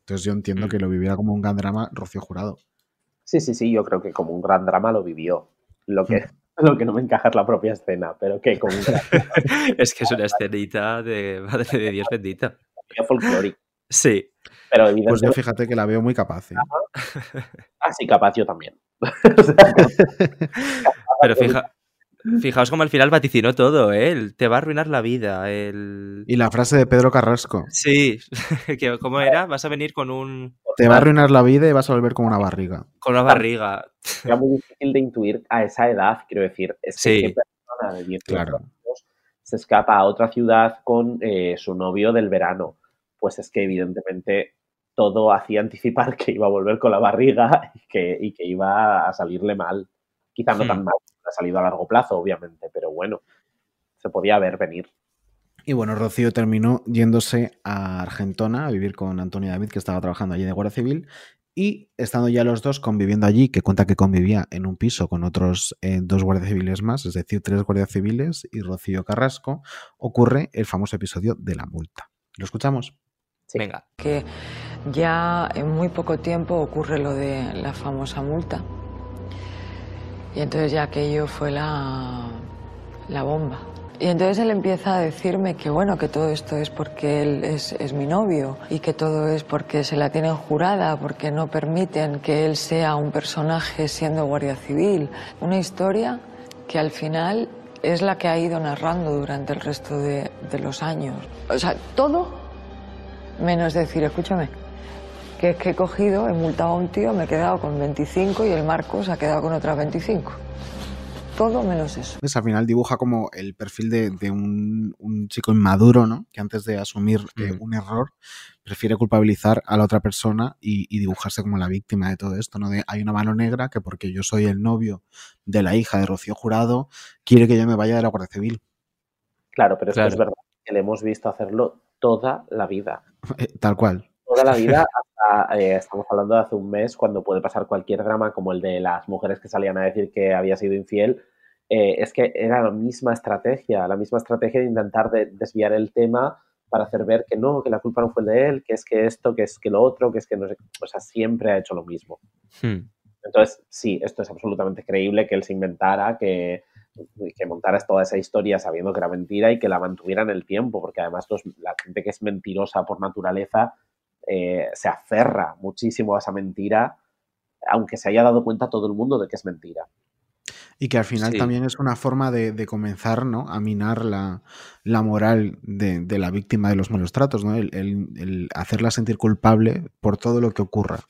Entonces yo entiendo Mm. que lo viviera como un gran drama Rocío Jurado. Sí, sí, sí, yo creo que como un gran drama lo vivió. Lo que, lo que no me encaja es la propia escena, pero que como un gran es que es una escenita de madre de Dios folclórico. Sí. Pero Pues yo fíjate que la veo muy capaz. ¿eh? así capaz yo también. Pero fija, fijaos como al final vaticinó todo, ¿eh? El te va a arruinar la vida. El... Y la frase de Pedro Carrasco, Sí, que, ¿cómo era? Vas a venir con un te va a arruinar la vida y vas a volver como una barriga. con una barriga. Era muy difícil de intuir a esa edad, quiero decir. Es que Sí. persona de 18 Claro. años se escapa a otra ciudad con eh, su novio del verano. Pues es que evidentemente todo hacía anticipar que iba a volver con la barriga y que, y que iba a salirle mal. Quizá no Hmm. tan mal, ha salido a largo plazo, obviamente, pero bueno, se podía ver venir. Y bueno, Rocío terminó yéndose a Argentona a vivir con Antonio David, que estaba trabajando allí de Guardia Civil. Y estando ya los dos conviviendo allí, que cuenta que convivía en un piso con otros eh, dos guardias civiles más, es decir, tres guardias civiles y Rocío Carrasco, ocurre el famoso episodio de la multa. ¿Lo escuchamos? Sí. Venga. que ya en muy poco tiempo ocurre lo de la famosa multa. Y entonces ya aquello fue la, la bomba. Y entonces él empieza a decirme que bueno, que todo esto es porque él es, es mi novio y que todo es porque se la tienen jurada, porque no permiten que él sea un personaje siendo guardia civil. Una historia que al final es la que ha ido narrando durante el resto de, de los años. O sea, todo menos decir, escúchame, que es que he cogido, he multado a un tío, me he quedado con 25 y el Marcos ha quedado con otras 25. Todo menos eso. Pues al final dibuja como el perfil de, de un, un chico inmaduro, ¿no? Que antes de asumir eh, Mm. un error prefiere culpabilizar a la otra persona y, y dibujarse como la víctima de todo esto, ¿no? De hay una mano negra que porque yo soy el novio de la hija de Rocío Jurado, quiere que yo me vaya de la Guardia Civil. Claro, pero es que Claro. es verdad que le hemos visto hacerlo toda la vida. Eh, Tal cual. Toda la vida hasta, eh, estamos hablando de hace un mes, cuando puede pasar cualquier drama como el de las mujeres que salían a decir que había sido infiel, eh, es que era la misma estrategia, la misma estrategia de intentar de- desviar el tema para hacer ver que no, que la culpa no fue de él, que es que esto, que es que lo otro, que es que no sé, o sea, siempre ha hecho lo mismo. Hmm. Entonces, sí, esto es absolutamente creíble que él se inventara, que, que montara toda esa historia sabiendo que era mentira y que la mantuviera en el tiempo, porque además los- la gente que es mentirosa por naturaleza eh, se aferra muchísimo a esa mentira, aunque se haya dado cuenta todo el mundo de que es mentira. Y que al final Sí. también es una forma de, de comenzar ¿no? a minar la, la moral de, de la víctima de los malos tratos, ¿no? El, el- el hacerla sentir culpable por todo lo que ocurra,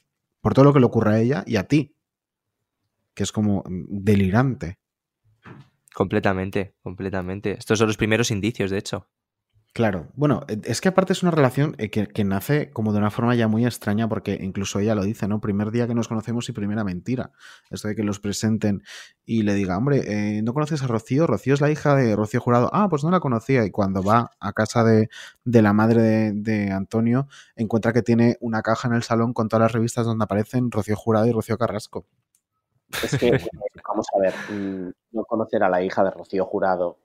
por todo lo que le ocurra a ella y a ti, que es como mm, delirante. Completamente, completamente. Estos son los primeros indicios, de hecho. Claro, bueno, eh, es que aparte es una relación eh, que, que nace como de una forma ya muy extraña, porque incluso ella lo dice, ¿no? Primer día que nos conocemos y primera mentira. Esto de que los presenten y le diga, hombre, eh, ¿no conoces a Rocío? Rocío es la hija de Rocío Jurado. Ah, pues no la conocía. Y cuando va a casa de, de la madre de, de Antonio, encuentra que tiene una caja en el salón con todas las revistas donde aparecen Rocío Jurado y Rocío Carrasco. Es que, vamos a ver, mm, no conocer a la hija de Rocío Jurado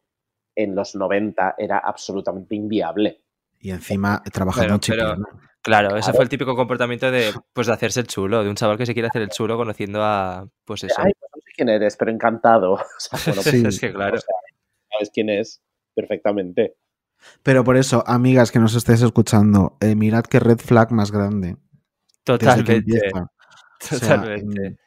en los 90 era absolutamente inviable. Y encima trabajando Pero- en pero-. Claro, ese fue el típico comportamiento de, pues, de hacerse el chulo, de un chaval que se quiere hacer el chulo conociendo a, pues eso. Ay, pues no sé quién eres, pero encantado. O sea, bueno, Sí. es que claro. o sea, sabes quién es perfectamente. Pero por eso, amigas que nos estéis escuchando, eh, mirad qué red flag más grande. Totalmente. empieza. O sea, Totalmente.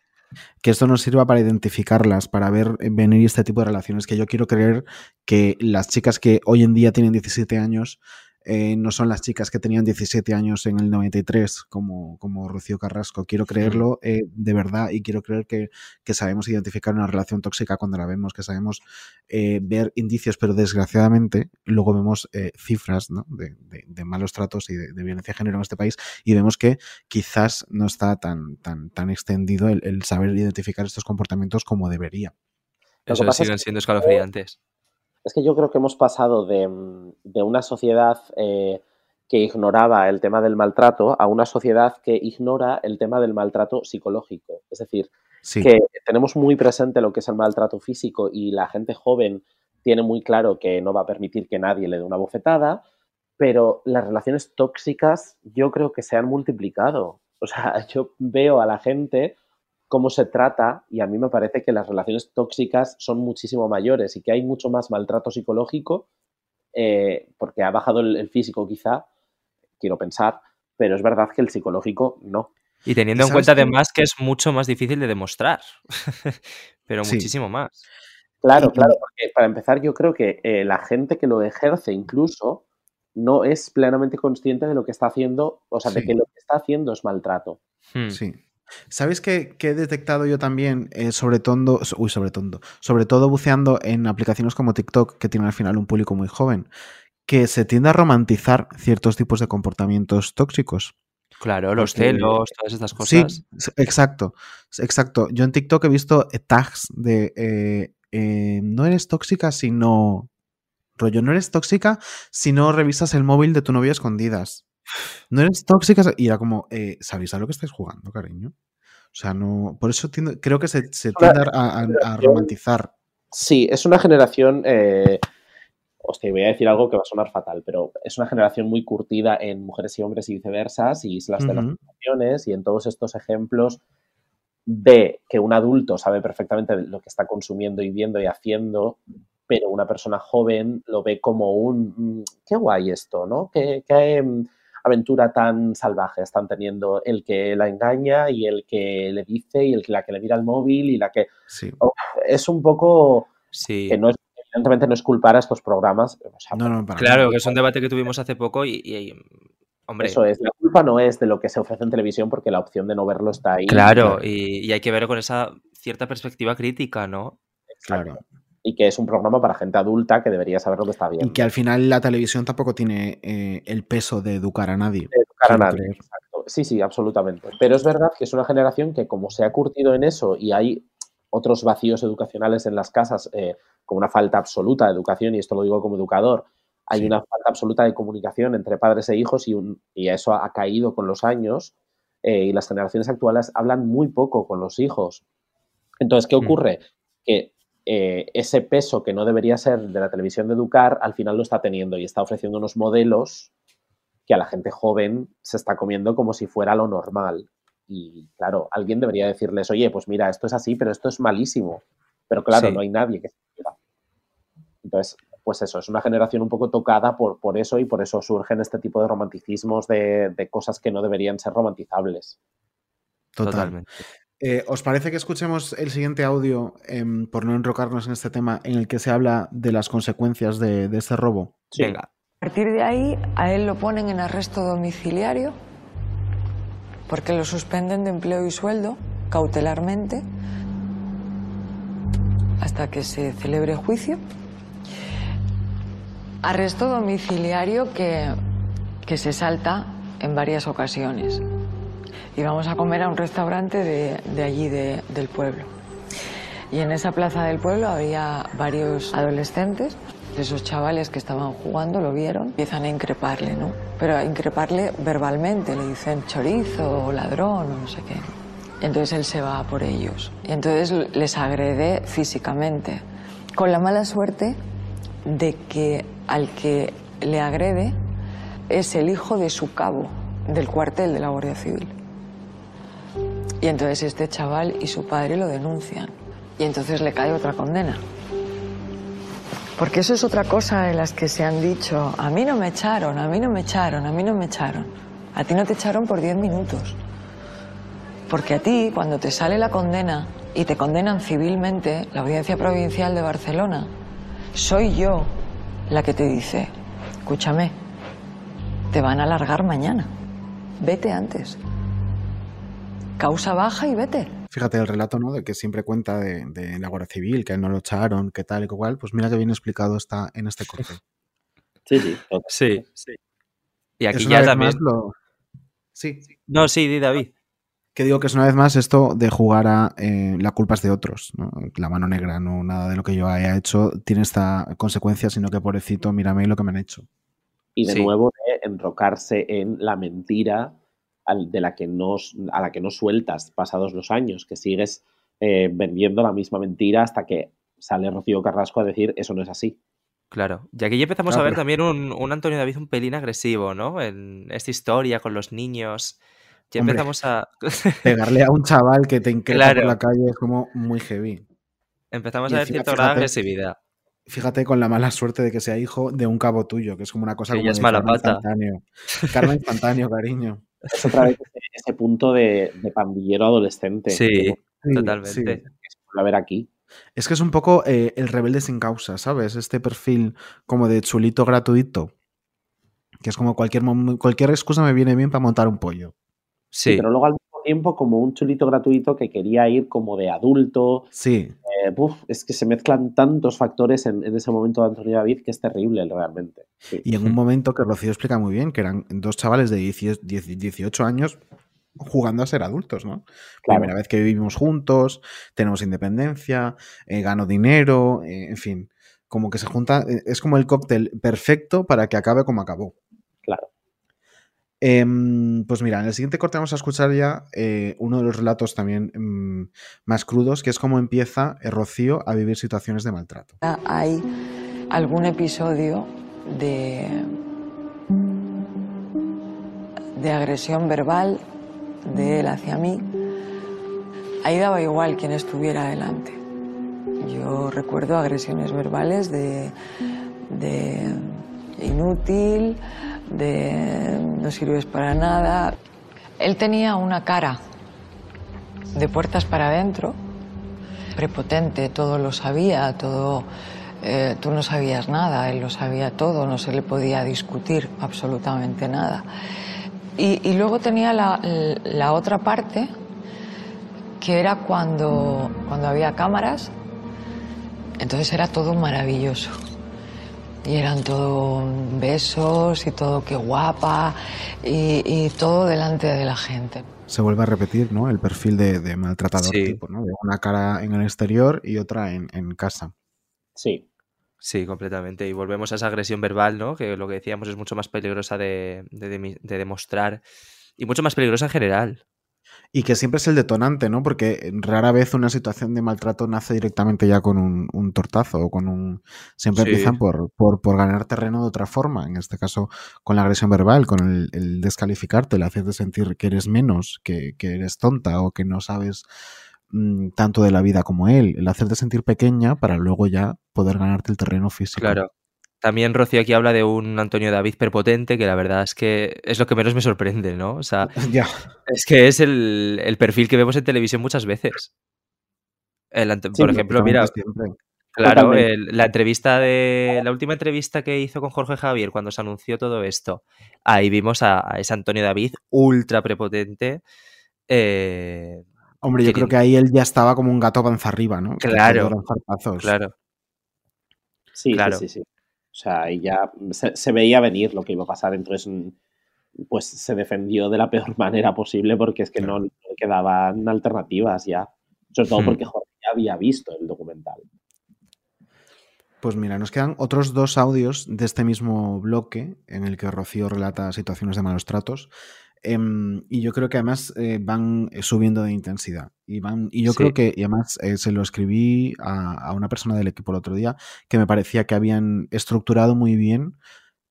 Que esto nos sirva para identificarlas, para ver eh, venir este tipo de relaciones, que yo quiero creer que las chicas que hoy en día tienen 17 años eh, no son las chicas que tenían 17 años en el 93, como, como Rocío Carrasco. Quiero creerlo eh, de verdad y quiero creer que, que sabemos identificar una relación tóxica cuando la vemos, que sabemos eh, ver indicios, pero desgraciadamente luego vemos eh, cifras ¿no? de, de- de malos tratos y de, de violencia de género en este país y vemos que quizás no está tan, tan, tan extendido el, el saber identificar estos comportamientos como debería. Eso siguen que- siendo escalofriantes. Es que yo creo que hemos pasado de, mm, de una sociedad eh, que ignoraba el tema del maltrato a una sociedad que ignora el tema del maltrato psicológico. Es decir, Sí, que tenemos muy presente lo que es el maltrato físico y la gente joven tiene muy claro que no va a permitir que nadie le dé una bofetada, pero las relaciones tóxicas yo creo que se han multiplicado. O sea, yo veo a la gente cómo se trata y a mí me parece que las relaciones tóxicas son muchísimo mayores y que hay mucho más maltrato psicológico eh, porque ha bajado el, el físico quizá, quiero pensar, pero es verdad que el psicológico no. Y teniendo ¿Y en cuenta además que es mucho más difícil de demostrar. Pero Sí. muchísimo más. Claro, claro, porque para empezar yo creo que eh, la gente que lo ejerce incluso no es plenamente consciente de lo que está haciendo, o sea, de que lo que está haciendo es maltrato. Hmm. Sí. ¿Sabéis qué, qué he detectado yo también, eh, sobre todo, uy, sobre todo, sobre todo buceando en aplicaciones como TikTok, que tienen al final un público muy joven, que se tiende a romantizar ciertos tipos de comportamientos tóxicos. Claro, los Porque- celos, todas estas Sí, cosas. s- exacto, exacto. Yo en TikTok he visto eh, tags de eh, eh, no eres tóxica si no... Rollo, no eres tóxica si no revisas el móvil de tu novia escondidas. No eres tóxica. si-". Y era como, eh, ¿sabéis a lo que estáis jugando, cariño? O sea, no. Por eso tiendo- creo que se, se tiende a, a- a generación- romantizar. Sí, es una generación, eh, hostia, voy a decir algo que va a sonar fatal, pero es una generación muy curtida en mujeres y hombres y viceversas, y islas de las Ujú. relaciones, y en todos estos ejemplos ve que un adulto sabe perfectamente lo que está consumiendo y viendo y haciendo, pero una persona joven lo ve como un, mm, qué guay esto, ¿no? Mm, aventura tan salvaje están teniendo el que la engaña y el que le dice y el que la que le mira el móvil y la que Sí. es un poco Sí. que no es, evidentemente no es culpar a estos programas, o sea, No, no, para Claro, que es un debate que tuvimos hace poco y, y- hombre, eso es, la culpa no es de lo que se ofrece en televisión porque la opción de no verlo está ahí. claro, y, y hay que verlo con esa cierta perspectiva crítica, ¿no? Claro. Y que es un programa para gente adulta que debería saber lo que está bien. Y que al final la televisión tampoco tiene eh, el peso de educar a nadie. de educar a nadie. creer. Exacto. Sí, sí, absolutamente. Pero es verdad que es una generación que como se ha curtido en eso y hay otros vacíos educacionales en las casas, eh, con una falta absoluta de educación, y esto lo digo como educador, hay Sí. una falta absoluta de comunicación entre padres e hijos y, un- y eso ha caído con los años eh, y las generaciones actuales hablan muy poco con los hijos. Entonces, ¿qué Mm. ocurre? Que eh, ese peso que no debería ser de la televisión de educar, al final lo está teniendo y está ofreciendo unos modelos que a la gente joven se está comiendo como si fuera lo normal. Y claro, alguien debería decirles, oye, pues mira, esto es así, pero esto es malísimo. Pero claro, Sí. no hay nadie que se diga. Entonces, pues eso, es una generación un poco tocada por, por eso y por eso surgen este tipo de romanticismos de, de cosas que no deberían ser romantizables. Total. Totalmente. Eh, ¿Os parece que escuchemos el siguiente audio, em, por no enrocarnos en este tema, en el que se habla de las consecuencias de, de este robo? Sí. Venga. A partir de ahí, a él lo ponen en arresto domiciliario porque lo suspenden de empleo y sueldo cautelarmente hasta que se celebre juicio. Arresto domiciliario que, que se salta en varias ocasiones. Y vamos a comer a un restaurante de, de allí, de- del pueblo. Y en esa plaza del pueblo había varios adolescentes. Esos chavales que estaban jugando lo vieron, empiezan a increparle, ¿no? Pero a increparle verbalmente, le dicen chorizo o ladrón o no sé qué. Entonces él se va por ellos. Y entonces les agrede físicamente. Con la mala suerte de que al que le agrede es el hijo de su cabo del cuartel de la Guardia Civil. Y entonces este chaval y su padre lo denuncian. Y entonces le cae otra condena. Porque eso es otra cosa de las que se han dicho, a mí no me echaron, a mí no me echaron, a mí no me echaron. A ti no te echaron por 10 minutos. Porque a ti, cuando te sale la condena y te condenan civilmente, la Audiencia Provincial de Barcelona, soy yo la que te dice, escúchame, te van a largar mañana, vete antes. Causa baja y vete. Fíjate el relato, ¿no? De que siempre cuenta de, de la Guardia Civil, que no lo echaron, que tal y que cual. Pues mira que bien explicado está en este corte. Sí, sí. Sí. Y aquí ya también. lo- Sí, No, sí, di David. que digo que es una vez más esto de jugar a eh, la culpa es de otros. ¿no? La mano negra, no nada de lo que yo haya hecho tiene esta consecuencia, sino que pobrecito, mírame lo que me han hecho. Y de Sí. nuevo, eh, enrocarse en la mentira de la que no, a la que no sueltas pasados los años, que sigues eh, vendiendo la misma mentira hasta que sale Rocío Carrasco a decir eso no es así. Claro. Y aquí ya empezamos Claro, a ver pero- también un, un Antonio David un pelín agresivo, ¿no? En esta historia con los niños. Ya Hombre. empezamos a. Pegarle a un chaval que te increpa Claro. por la calle es como muy heavy. empezamos Y a ver encima, cierto grado de fíjate, agresividad. Fíjate con la mala suerte de que sea hijo de un cabo tuyo, que es como una cosa Que como ya es mala pata. instantáneo. Karma instantáneo, cariño. Es otra vez ese, ese punto de, de pandillero adolescente. Sí, totalmente. sí. ver aquí. Es que es un poco eh, el rebelde sin causa, ¿sabes? Este perfil como de chulito gratuito. Que es como cualquier, cualquier excusa me viene bien para montar un pollo. Sí, Pero luego al mismo tiempo como un chulito gratuito que quería ir como de adulto. Sí, Eh, es que se mezclan tantos factores en, en ese momento de Antonio David que es terrible realmente. Sí. y en un momento que Rocío explica muy bien, que eran dos chavales de 10 10 18 años jugando a ser adultos, ¿no? Claro. Primera vez que vivimos juntos, tenemos independencia, eh, gano dinero, eh, en fin, como que se junta, es como el cóctel perfecto para que acabe como acabó. Claro. Em, pues mira, en el siguiente corte vamos a escuchar ya eh, uno de los relatos también mm, más crudos, que es cómo empieza Rocío a vivir situaciones de maltrato. Hay algún episodio de, de agresión verbal de él hacia mí. Ahí daba igual quien estuviera delante. Yo recuerdo agresiones verbales de, de inútil, de no sirves para nada. Él tenía una cara de puertas para adentro, prepotente, todo lo sabía, todo, eh, tú no sabías nada, él lo sabía todo, no se le podía discutir absolutamente nada. Y, y luego tenía la, la otra parte, que era cuando, cuando había cámaras, entonces era todo maravilloso. Y eran todo besos y todo qué guapa y, y todo delante de la gente. Se vuelve a repetir, ¿no? El perfil de, de maltratador Sí. tipo, ¿no? De una cara en el exterior y otra en, en casa. Sí. sí, completamente. Y volvemos a esa agresión verbal, ¿no? Que lo que decíamos es mucho más peligrosa de, de de demostrar y mucho más peligrosa en general. Y que siempre es el detonante, ¿no? Porque rara vez una situación de maltrato nace directamente ya con un, un tortazo o con un... Siempre Sí. empiezan por, por, por ganar terreno de otra forma. En este caso, con la agresión verbal, con el, el descalificarte, el hacerte sentir que eres menos, que, que eres tonta o que no sabes mm, tanto de la vida como él. El hacerte sentir pequeña para luego ya poder ganarte el terreno físico. Claro. También Rocío aquí habla de un Antonio David prepotente, que la verdad es que es lo que menos me sorprende, ¿no? O sea, es que es el, el perfil que vemos en televisión muchas veces. El Sí, por ejemplo, mira, Siempre. claro, el- la entrevista de la última entrevista que hizo con Jorge Javier cuando se anunció todo esto, ahí vimos a, a ese Antonio David ultra prepotente. eh, Hombre, yo que creo que ahí él ya estaba como un gato panza arriba, ¿no? Claro. claro, Sí, Claro. sí, sí, sí. O sea, ahí ya se, se veía venir lo que iba a pasar, entonces mm, pues se defendió de la peor manera posible porque es que Claro. no, no le quedaban alternativas ya. Sobre todo Hmm. porque Jorge ya había visto el documental. Pues mira, nos quedan otros dos audios de este mismo bloque en el que Rocío relata situaciones de malos tratos. Em, y yo creo que además eh, van eh, subiendo de intensidad. Y, van, y yo Sí. creo que, y además eh, se lo escribí a, a una persona del equipo el otro día, que me parecía que habían estructurado muy bien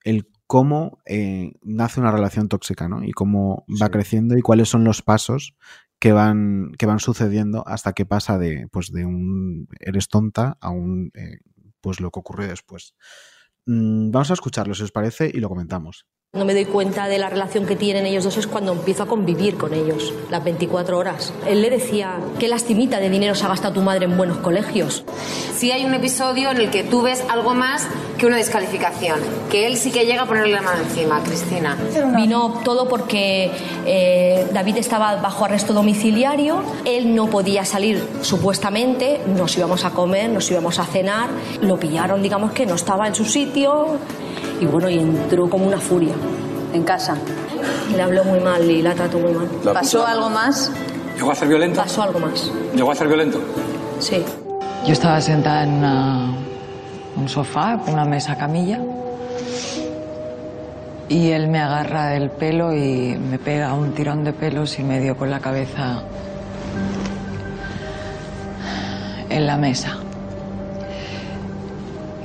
el cómo eh, nace una relación tóxica, ¿no? Y cómo va creciendo y cuáles son los pasos que van, que van sucediendo hasta que pasa de, pues, de un eres tonta a un pues lo que ocurre después. Mm, vamos a escucharlo, si os parece, y lo comentamos. Cuando me doy cuenta de la relación que tienen ellos dos es cuando empiezo a convivir con ellos, las 24 horas. Él le decía, qué lastimita de dinero se ha gastado tu madre en buenos colegios. Sí hay un episodio en el que tú ves algo más que una descalificación, que él sí que llega a ponerle la mano encima, Cristina. Vino todo porque eh, David estaba bajo arresto domiciliario, él no podía salir supuestamente, nos íbamos a comer, nos íbamos a cenar, lo pillaron, digamos que no estaba en su sitio y bueno, y entró como una furia. En casa. Le habló muy mal y la trató muy mal. ¿Pasó algo más? ¿Llegó a ser violento? Pasó algo más, ¿Llegó a ser violento? sí. Yo estaba sentada en una- un sofá, con una mesa camilla, Y él me agarra del pelo y me pega un tirón de pelos y me dio con la cabeza en la mesa.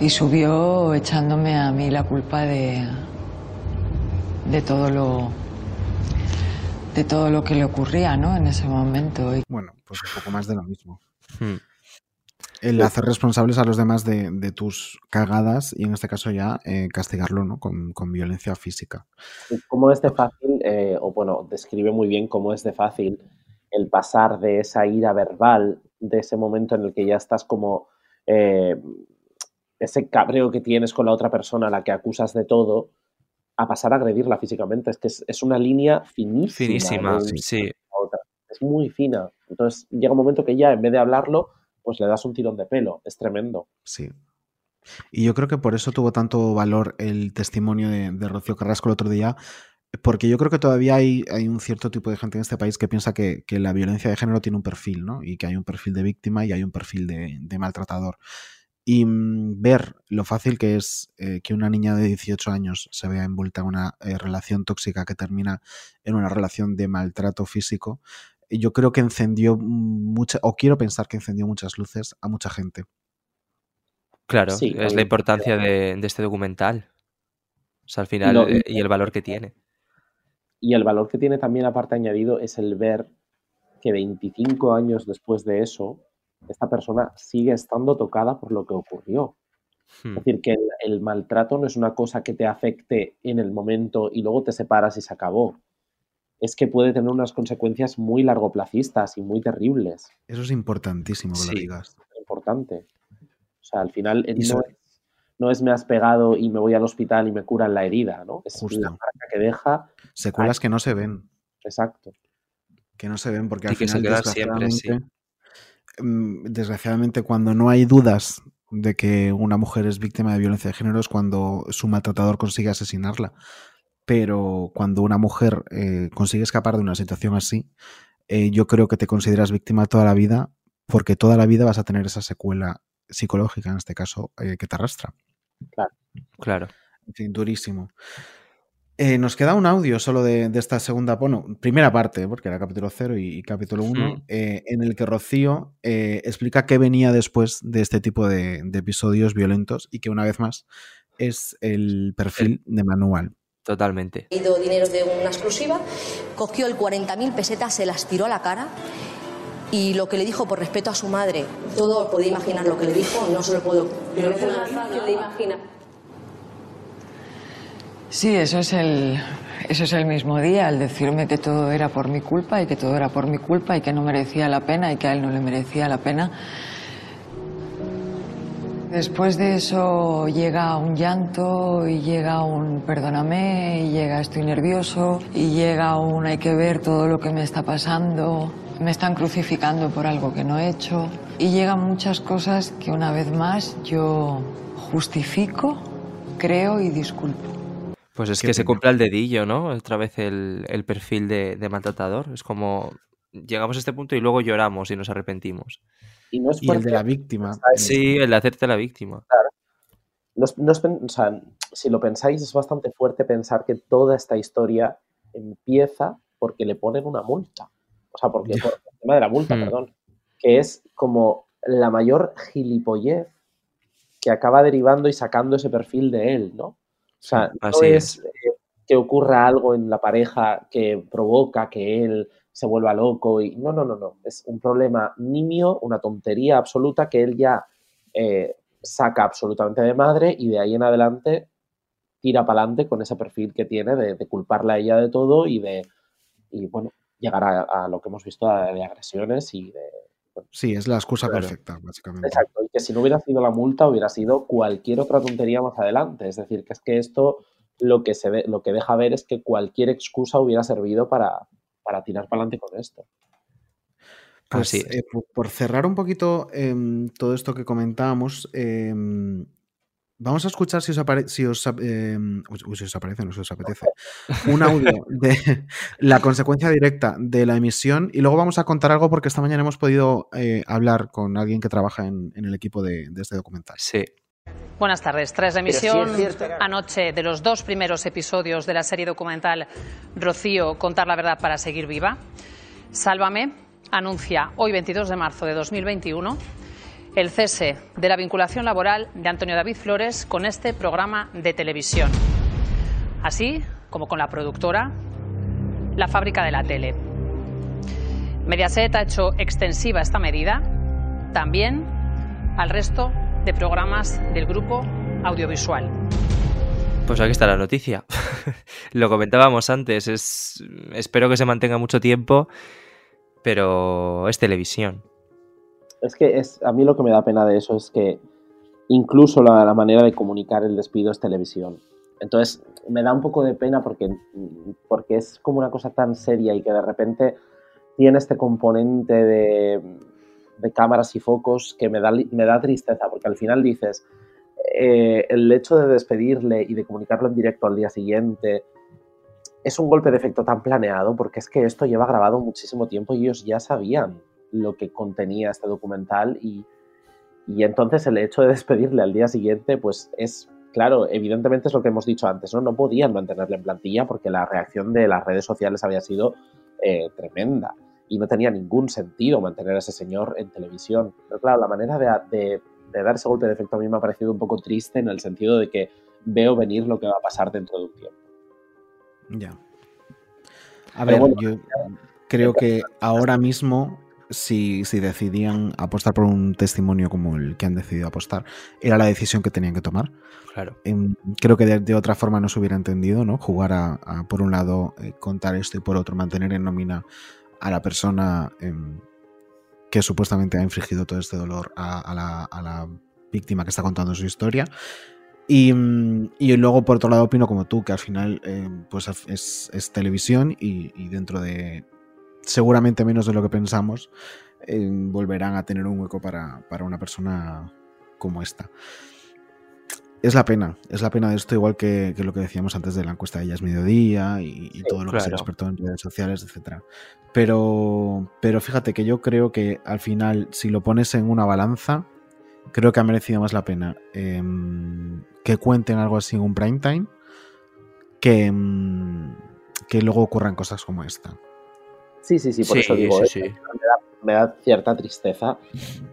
Y subió echándome a mí la culpa de, de todo lo de todo lo que le ocurría, ¿no? En ese momento. Y Bueno, pues un poco más de lo mismo. Hmm. El hacer responsables a los demás de, de tus cagadas y en este caso ya eh, castigarlo ¿no? con, con violencia física. Cómo es de fácil, eh, o bueno, describe muy bien cómo es de fácil el pasar de esa ira verbal, de ese momento en el que ya estás como eh, ese cabreo que tienes con la otra persona a la que acusas de todo, a pasar a agredirla físicamente. Es que es, es una línea finísima. Finísima, sí. Es muy fina. Entonces llega un momento que ya en vez de hablarlo, pues le das un tirón de pelo. Es tremendo. Sí. Y yo creo que por eso tuvo tanto valor el testimonio de, de Rocío Carrasco el otro día, porque yo creo que todavía hay, hay un cierto tipo de gente en este país que piensa que, que la violencia de género tiene un perfil, ¿no? Y que hay un perfil de víctima y hay un perfil de, de maltratador. Y mm, ver lo fácil que es eh, que una niña de 18 años se vea envuelta en una eh, relación tóxica que termina en una relación de maltrato físico, yo creo que encendió mucha, o quiero pensar que encendió muchas luces a mucha gente. Claro, Sí, es la importancia de, de este documental. O sea, al final, eh, y el valor que tiene. Y el valor que tiene también aparte añadido es el ver que 25 años después de eso, esta persona sigue estando tocada por lo que ocurrió. Hmm. Es decir, que el, el maltrato no es una cosa que te afecte en el momento y luego te separas y se acabó. Es que puede tener unas consecuencias muy largoplacistas y muy terribles. Eso es importantísimo que lo digas. Importante. O sea, al final eh, no es, no es me has pegado y me voy al hospital y me curan la herida, ¿no? Es Justo. la marca que deja. Secuelas que no se ven. Exacto. que no se ven porque Y al que se final siempre, sí. Desgraciadamente, mm, desgraciadamente cuando no hay dudas de que una mujer es víctima de violencia de género es cuando su maltratador consigue asesinarla pero cuando una mujer eh, consigue escapar de una situación así eh, yo creo que te consideras víctima toda la vida porque toda la vida vas a tener esa secuela psicológica en este caso eh, que te arrastra Claro. Claro. en fin, durísimo. Eh, nos queda un audio solo de, de esta segunda, bueno, primera parte, porque era capítulo 0 y, y capítulo 1, Mm. en el que Rocío eh, explica qué venía después de este tipo de, de episodios violentos y que una vez más es el perfil de manual. Totalmente. ido dinero de una exclusiva, cogió el 40.000 pesetas, se las tiró a la cara y lo que le dijo por respeto a su madre, todo podía imaginar lo que le dijo, no se lo puedo. Pero. Sí, eso es el, eso es el mismo día, el decirme que todo era por mi culpa y que todo era por mi culpa y que no merecía la pena y que a él no le merecía la pena. Después de eso llega un llanto y llega un perdóname y llega estoy nervioso y llega un hay que ver todo lo que me está pasando, me están crucificando por algo que no he hecho y llegan muchas cosas que una vez más yo justifico, creo y disculpo. Pues es que se cumpla el dedillo, ¿no? Otra vez el, el perfil de, de maltratador. Es como llegamos a este punto y luego lloramos y nos arrepentimos. Y no es Y el de la víctima. Sí, el de hacerte la víctima. no es- no es o sea, si lo pensáis, es bastante fuerte pensar que toda esta historia empieza porque le ponen una multa. O sea, porque por el tema de la multa, Hmm. perdón. Que es como la mayor gilipollez que acaba derivando y sacando ese perfil de él, ¿no? O sea, no es, eh, que ocurra algo en la pareja que provoca que él se vuelva loco y no, no, no, no. Es un problema nimio, una tontería absoluta que él ya eh, saca absolutamente de madre y de ahí en adelante tira para adelante con ese perfil que tiene de, de culparla a ella de todo y de, y bueno, llegar a, a lo que hemos visto de, de agresiones y de... Sí, es la excusa Claro. perfecta, básicamente. Exacto, y que si no hubiera sido la multa hubiera sido cualquier otra tontería más adelante. Es decir, que es que esto lo que, se ve, lo que deja ver es que cualquier excusa hubiera servido para, para tirar para adelante con esto. Pues Así es. eh, por, por cerrar un poquito em, todo esto que comentábamos, em, vamos a escuchar si os, apare- si, os, em, uy, uy, si os aparece, no si os apetece, un audio de la consecuencia directa de la emisión y luego vamos a contar algo porque esta mañana hemos podido eh, hablar con alguien que trabaja en, en el equipo de, de este documental. Sí. Buenas tardes. Tras la emisión anoche de los dos primeros episodios de la serie documental Rocío, Contar la verdad para seguir viva, Sálvame anuncia hoy 22 de marzo de 2021 el cese de la vinculación laboral de Antonio David Flores con este programa de televisión, así como con la productora La Fábrica de la Tele. Mediaset ha hecho extensiva esta medida también al resto de programas del grupo audiovisual. Pues aquí está la noticia. Lo comentábamos antes, es espero que se mantenga mucho tiempo, pero es televisión. Es que es, a mí lo que me da pena de eso es que incluso la, manera de comunicar el despido es televisión. Entonces me da un poco de pena porque, porque es como una cosa tan seria y que de repente tiene este componente de, de cámaras y focos que me da, me da tristeza, porque al final dices, eh, el hecho de despedirle y de comunicarlo en directo al día siguiente es un golpe de efecto tan planeado, porque es que esto lleva grabado muchísimo tiempo y ellos ya sabían lo que contenía este documental y, y entonces el hecho de despedirle al día siguiente, pues es, claro, evidentemente es lo que hemos dicho antes, ¿no? No podían mantenerle en plantilla porque la reacción de las redes sociales había sido eh, tremenda y no tenía ningún sentido mantener a ese señor en televisión. Pero claro, la manera de, de, de, dar ese golpe de efecto a mí me ha parecido un poco triste en el sentido de que veo venir lo que va a pasar dentro de un tiempo. Ya. A ver, bueno, yo creo que ahora mismo, si, si, decidían apostar por un testimonio como el que han decidido apostar, era la decisión que tenían que tomar. Claro. Creo que de, de otra forma no se hubiera entendido, ¿no? Jugar a, a por un lado, eh, contar esto y por otro, mantener en nómina a la persona eh, que supuestamente ha infligido todo este dolor a, a, la, a, la, víctima que está contando su historia. Y, y, luego, por otro lado, opino como tú, que al final eh, pues es, es televisión y, y, dentro de seguramente menos de lo que pensamos, eh, volverán a tener un hueco para, para una persona como esta es la pena, es la pena de esto, igual que, que, lo que decíamos antes de la encuesta de Ellas Mediodía y, y sí, todo lo claro. que se experto en redes sociales, etc. Pero, pero fíjate que yo creo que al final, si lo pones en una balanza, creo que ha merecido más la pena eh, que cuenten algo así en un prime time que, que luego ocurran cosas como esta. Sí, sí, sí, por sí, eso digo, sí, ¿eh? me, da, me, da, cierta tristeza,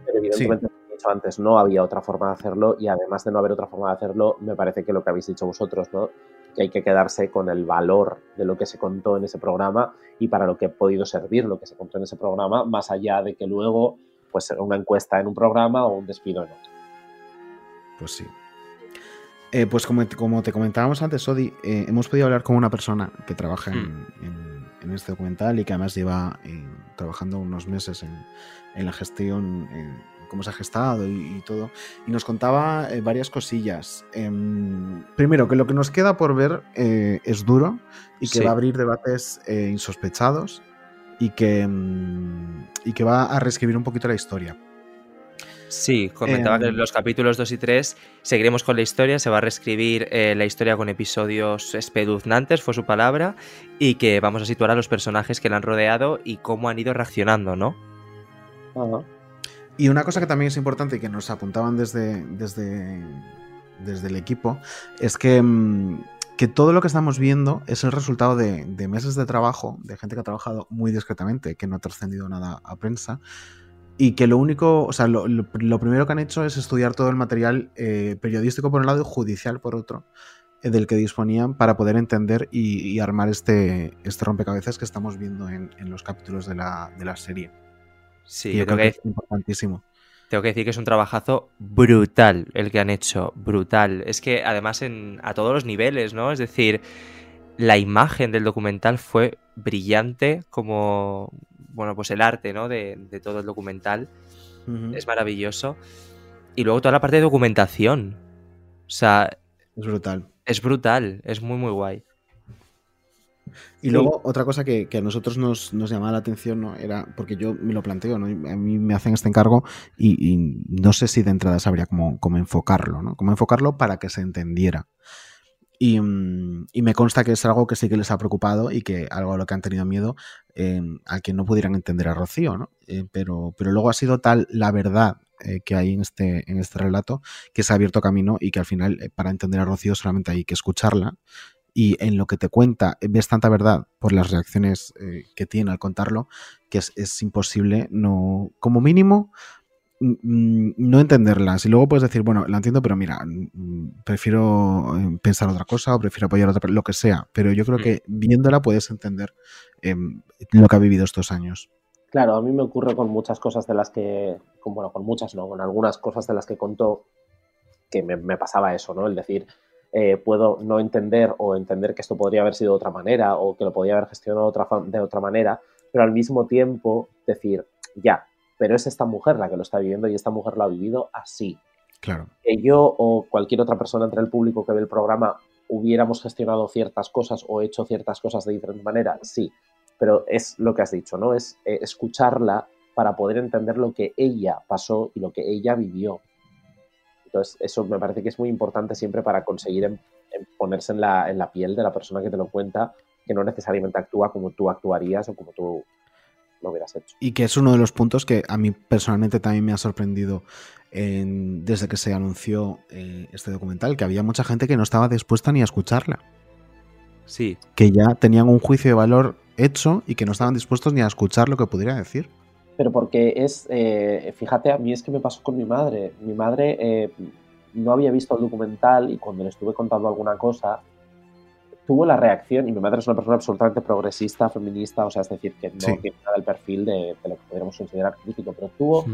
pero evidentemente dicho antes, no había otra forma de hacerlo y además de no haber otra forma de hacerlo, me parece que lo que habéis dicho vosotros, ¿no? que hay que quedarse con el valor de lo que se contó en ese programa y para lo que ha podido servir lo que se contó en ese programa, más allá de que luego pues una encuesta en un programa o un despido en otro. Pues sí. Eh, pues como, como, te comentábamos antes, Odi, eh, hemos podido hablar con una persona que trabaja en, mm. en, en este documental y que además lleva eh, trabajando unos meses en, en la gestión cómo se ha gestado y, y todo. Y nos contaba eh, varias cosillas. Eh, primero, que lo que nos queda por ver eh, es duro y que sí. va a abrir debates insospechados y que, mm, y que va a reescribir un poquito la historia. Sí, comentaba eh, que en los capítulos 2 y 3 seguiremos con la historia, se va a reescribir eh, la historia con episodios espeluznantes, fue su palabra, y que vamos a situar a los personajes que la han rodeado y cómo han ido reaccionando, ¿no? Uh -huh. Y una cosa que también es importante y que nos apuntaban desde, desde, desde el equipo es que, mm, que, todo lo que estamos viendo es el resultado de, de, meses de trabajo, de gente que ha trabajado muy discretamente, que no ha trascendido nada a prensa. Y que lo único, o sea, lo, lo, lo primero que han hecho es estudiar todo el material eh, periodístico por un lado y judicial por otro, eh, del que disponían para poder entender y, y armar este, este, rompecabezas que estamos viendo en, en los capítulos de la, de la serie. Sí, yo creo que es importantísimo. Tengo que decir que es un trabajazo brutal el que han hecho, brutal. Es que además en, a todos los niveles, ¿no? Es decir, la imagen del documental fue brillante como, bueno, pues el arte, ¿no? De, de todo el documental. Uh -huh. Es maravilloso. Y luego toda la parte de documentación. O sea... Es brutal. Es brutal, es muy, muy guay. Y luego, otra cosa que, que a nosotros nos, nos, llamaba la atención, ¿no? Era, porque yo me lo planteo, ¿no? A mí me hacen este encargo y, y no sé si de entrada sabría cómo, cómo, enfocarlo, ¿no? Cómo enfocarlo para que se entendiera. Y, mm, y, me consta que es algo que sí que les ha preocupado y que algo a lo que han tenido miedo eh, a que no pudieran entender a Rocío, ¿no? Eh, pero, pero luego ha sido tal la verdad eh, que hay en este, en este relato, que se ha abierto camino y que al final, eh, para entender a Rocío, solamente hay que escucharla. Y en lo que te cuenta, ves tanta verdad por las reacciones que tiene al contarlo, que es, es imposible, no, como mínimo, no entenderlas. Y luego puedes decir, bueno, la entiendo, pero mira, mm, prefiero eh, pensar otra cosa o prefiero apoyar a otra, lo que sea. Pero yo creo Mm. que viéndola puedes entender em, lo que ha vivido estos años. Claro, a mí me ocurre con muchas cosas de las que, con, bueno, con muchas no, con algunas cosas de las que contó que me, me pasaba eso, ¿no? El decir, eh, puedo no entender o entender que esto podría haber sido de otra manera o que lo podría haber gestionado otra, de otra manera, pero al mismo tiempo decir, ya, pero es esta mujer la que lo está viviendo y esta mujer lo ha vivido así. Claro. Que yo o cualquier otra persona entre el público que ve el programa hubiéramos gestionado ciertas cosas o hecho ciertas cosas de diferente manera, sí, pero es lo que has dicho, ¿no? Es eh, escucharla para poder entender lo que ella pasó y lo que ella vivió. Entonces, eso me parece que es muy importante siempre para conseguir en- en ponerse en la, en la piel de la persona que te lo cuenta, que no necesariamente actúa como tú actuarías o como tú lo hubieras hecho. Y que es uno de los puntos que a mí personalmente también me ha sorprendido en- desde que se anunció eh, este documental, que había mucha gente que no estaba dispuesta ni a escucharla. Sí. Que ya tenían un juicio de valor hecho y que no estaban dispuestos ni a escuchar lo que pudiera decir. Pero porque es, eh, fíjate, a mí es que me pasó con mi madre. Mi madre eh, no había visto el documental y cuando le estuve contando alguna cosa, tuvo la reacción, y mi madre es una persona absolutamente progresista, feminista, o sea, es decir, que no Sí. tiene nada el perfil de, de lo que podríamos considerar crítico, pero tuvo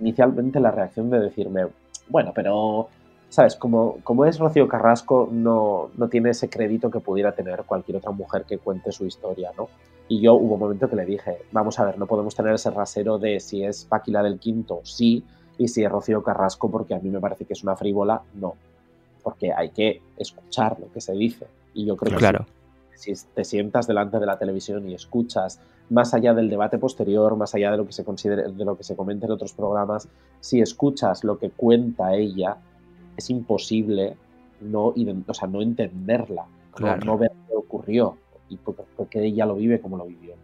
inicialmente la reacción de decirme, bueno, pero, ¿sabes? Como, como es Rocío Carrasco, no, no tiene ese crédito que pudiera tener cualquier otra mujer que cuente su historia, ¿no? Y yo hubo un momento que le dije, vamos a ver, no podemos tener ese rasero de si es Páquila del Quinto, sí, y si es Rocío Carrasco, porque a mí me parece que es una frívola, no. Porque hay que escuchar lo que se dice. Y yo creo que si te sientas delante de la televisión y escuchas, más allá del debate posterior, más allá de lo que se considere, de lo que se comenta en otros programas, si escuchas lo que cuenta ella, es imposible no, o sea, no entenderla, no- Claro. no, ver qué ocurrió y por- porque ella lo vive como lo vivió.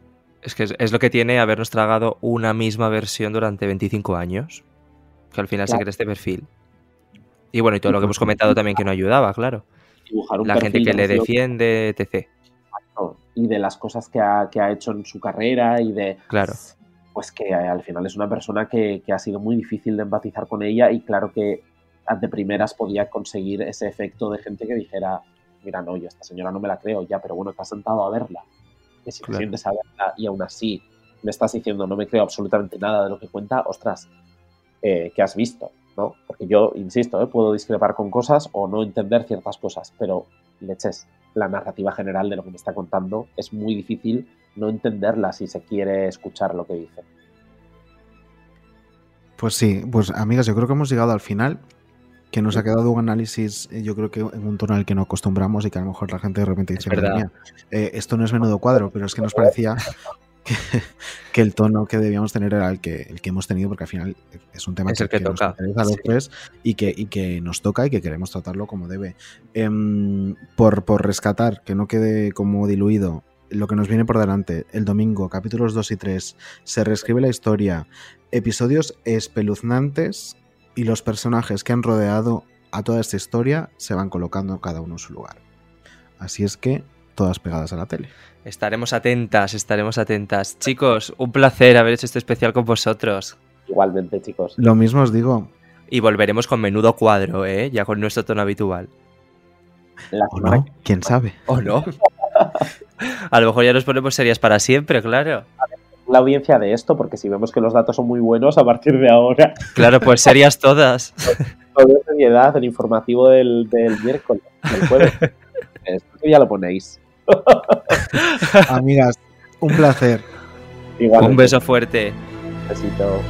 Es que es, es lo que tiene habernos tragado una misma versión durante 25 años. Que al final se crea este perfil. Y bueno, y todo lo que hemos comentado también que no ayudaba, claro. Dibujar un La gente que le defiende, etc. Y de las cosas que ha, que ha hecho en su carrera y de Claro. pues que al final es una persona que, que ha sido muy difícil de empatizar con ella y claro que de primeras podía conseguir ese efecto de gente que dijera, mira, no, yo esta señora no me la creo ya, pero bueno, te has sentado a verla. Que si te Claro. sientes a verla y aún así me estás diciendo no me creo absolutamente nada de lo que cuenta, ostras, eh, ¿qué has visto? ¿No? Porque yo, insisto, ¿eh? puedo discrepar con cosas o no entender ciertas cosas, pero leches, la narrativa general de lo que me está contando es muy difícil no entenderla si se quiere escuchar lo que dice. Pues sí, pues amigas, yo creo que hemos llegado al final, que nos ha quedado un análisis, eh, yo creo que en un tono al que no acostumbramos y que a lo mejor la gente de repente dice, verdad. "Madre mía, eh, esto no es menudo cuadro, pero es que nos parecía que, que el tono que debíamos tener era el que, el que hemos tenido, porque al final es un tema Es que nos toca, interesa a los sí. tres y que, y que nos toca y que queremos tratarlo como debe. Em, por, por rescatar, que no quede como diluido lo que nos viene por delante, el domingo, capítulos 2 y 3, se reescribe la historia, episodios espeluznantes y los personajes que han rodeado a toda esta historia se van colocando cada uno en su lugar. Así es que todas pegadas a la tele. Estaremos atentas, estaremos atentas. Chicos, un placer haber hecho este especial con vosotros. Igualmente, chicos. Lo mismo os digo, Y volveremos con menudo cuadro, ¿eh? Ya con nuestro tono habitual. La o no, quién sabe. ¿O no? A lo mejor ya nos ponemos serias para siempre, claro. la audiencia de esto, porque si vemos que los datos son muy buenos, a partir de ahora, Claro, pues serias todas. todo seriedad, el informativo del, del miércoles, del jueves. Esto ya lo ponéis. Amigas, un placer. Igualmente, Un beso fuerte. besito.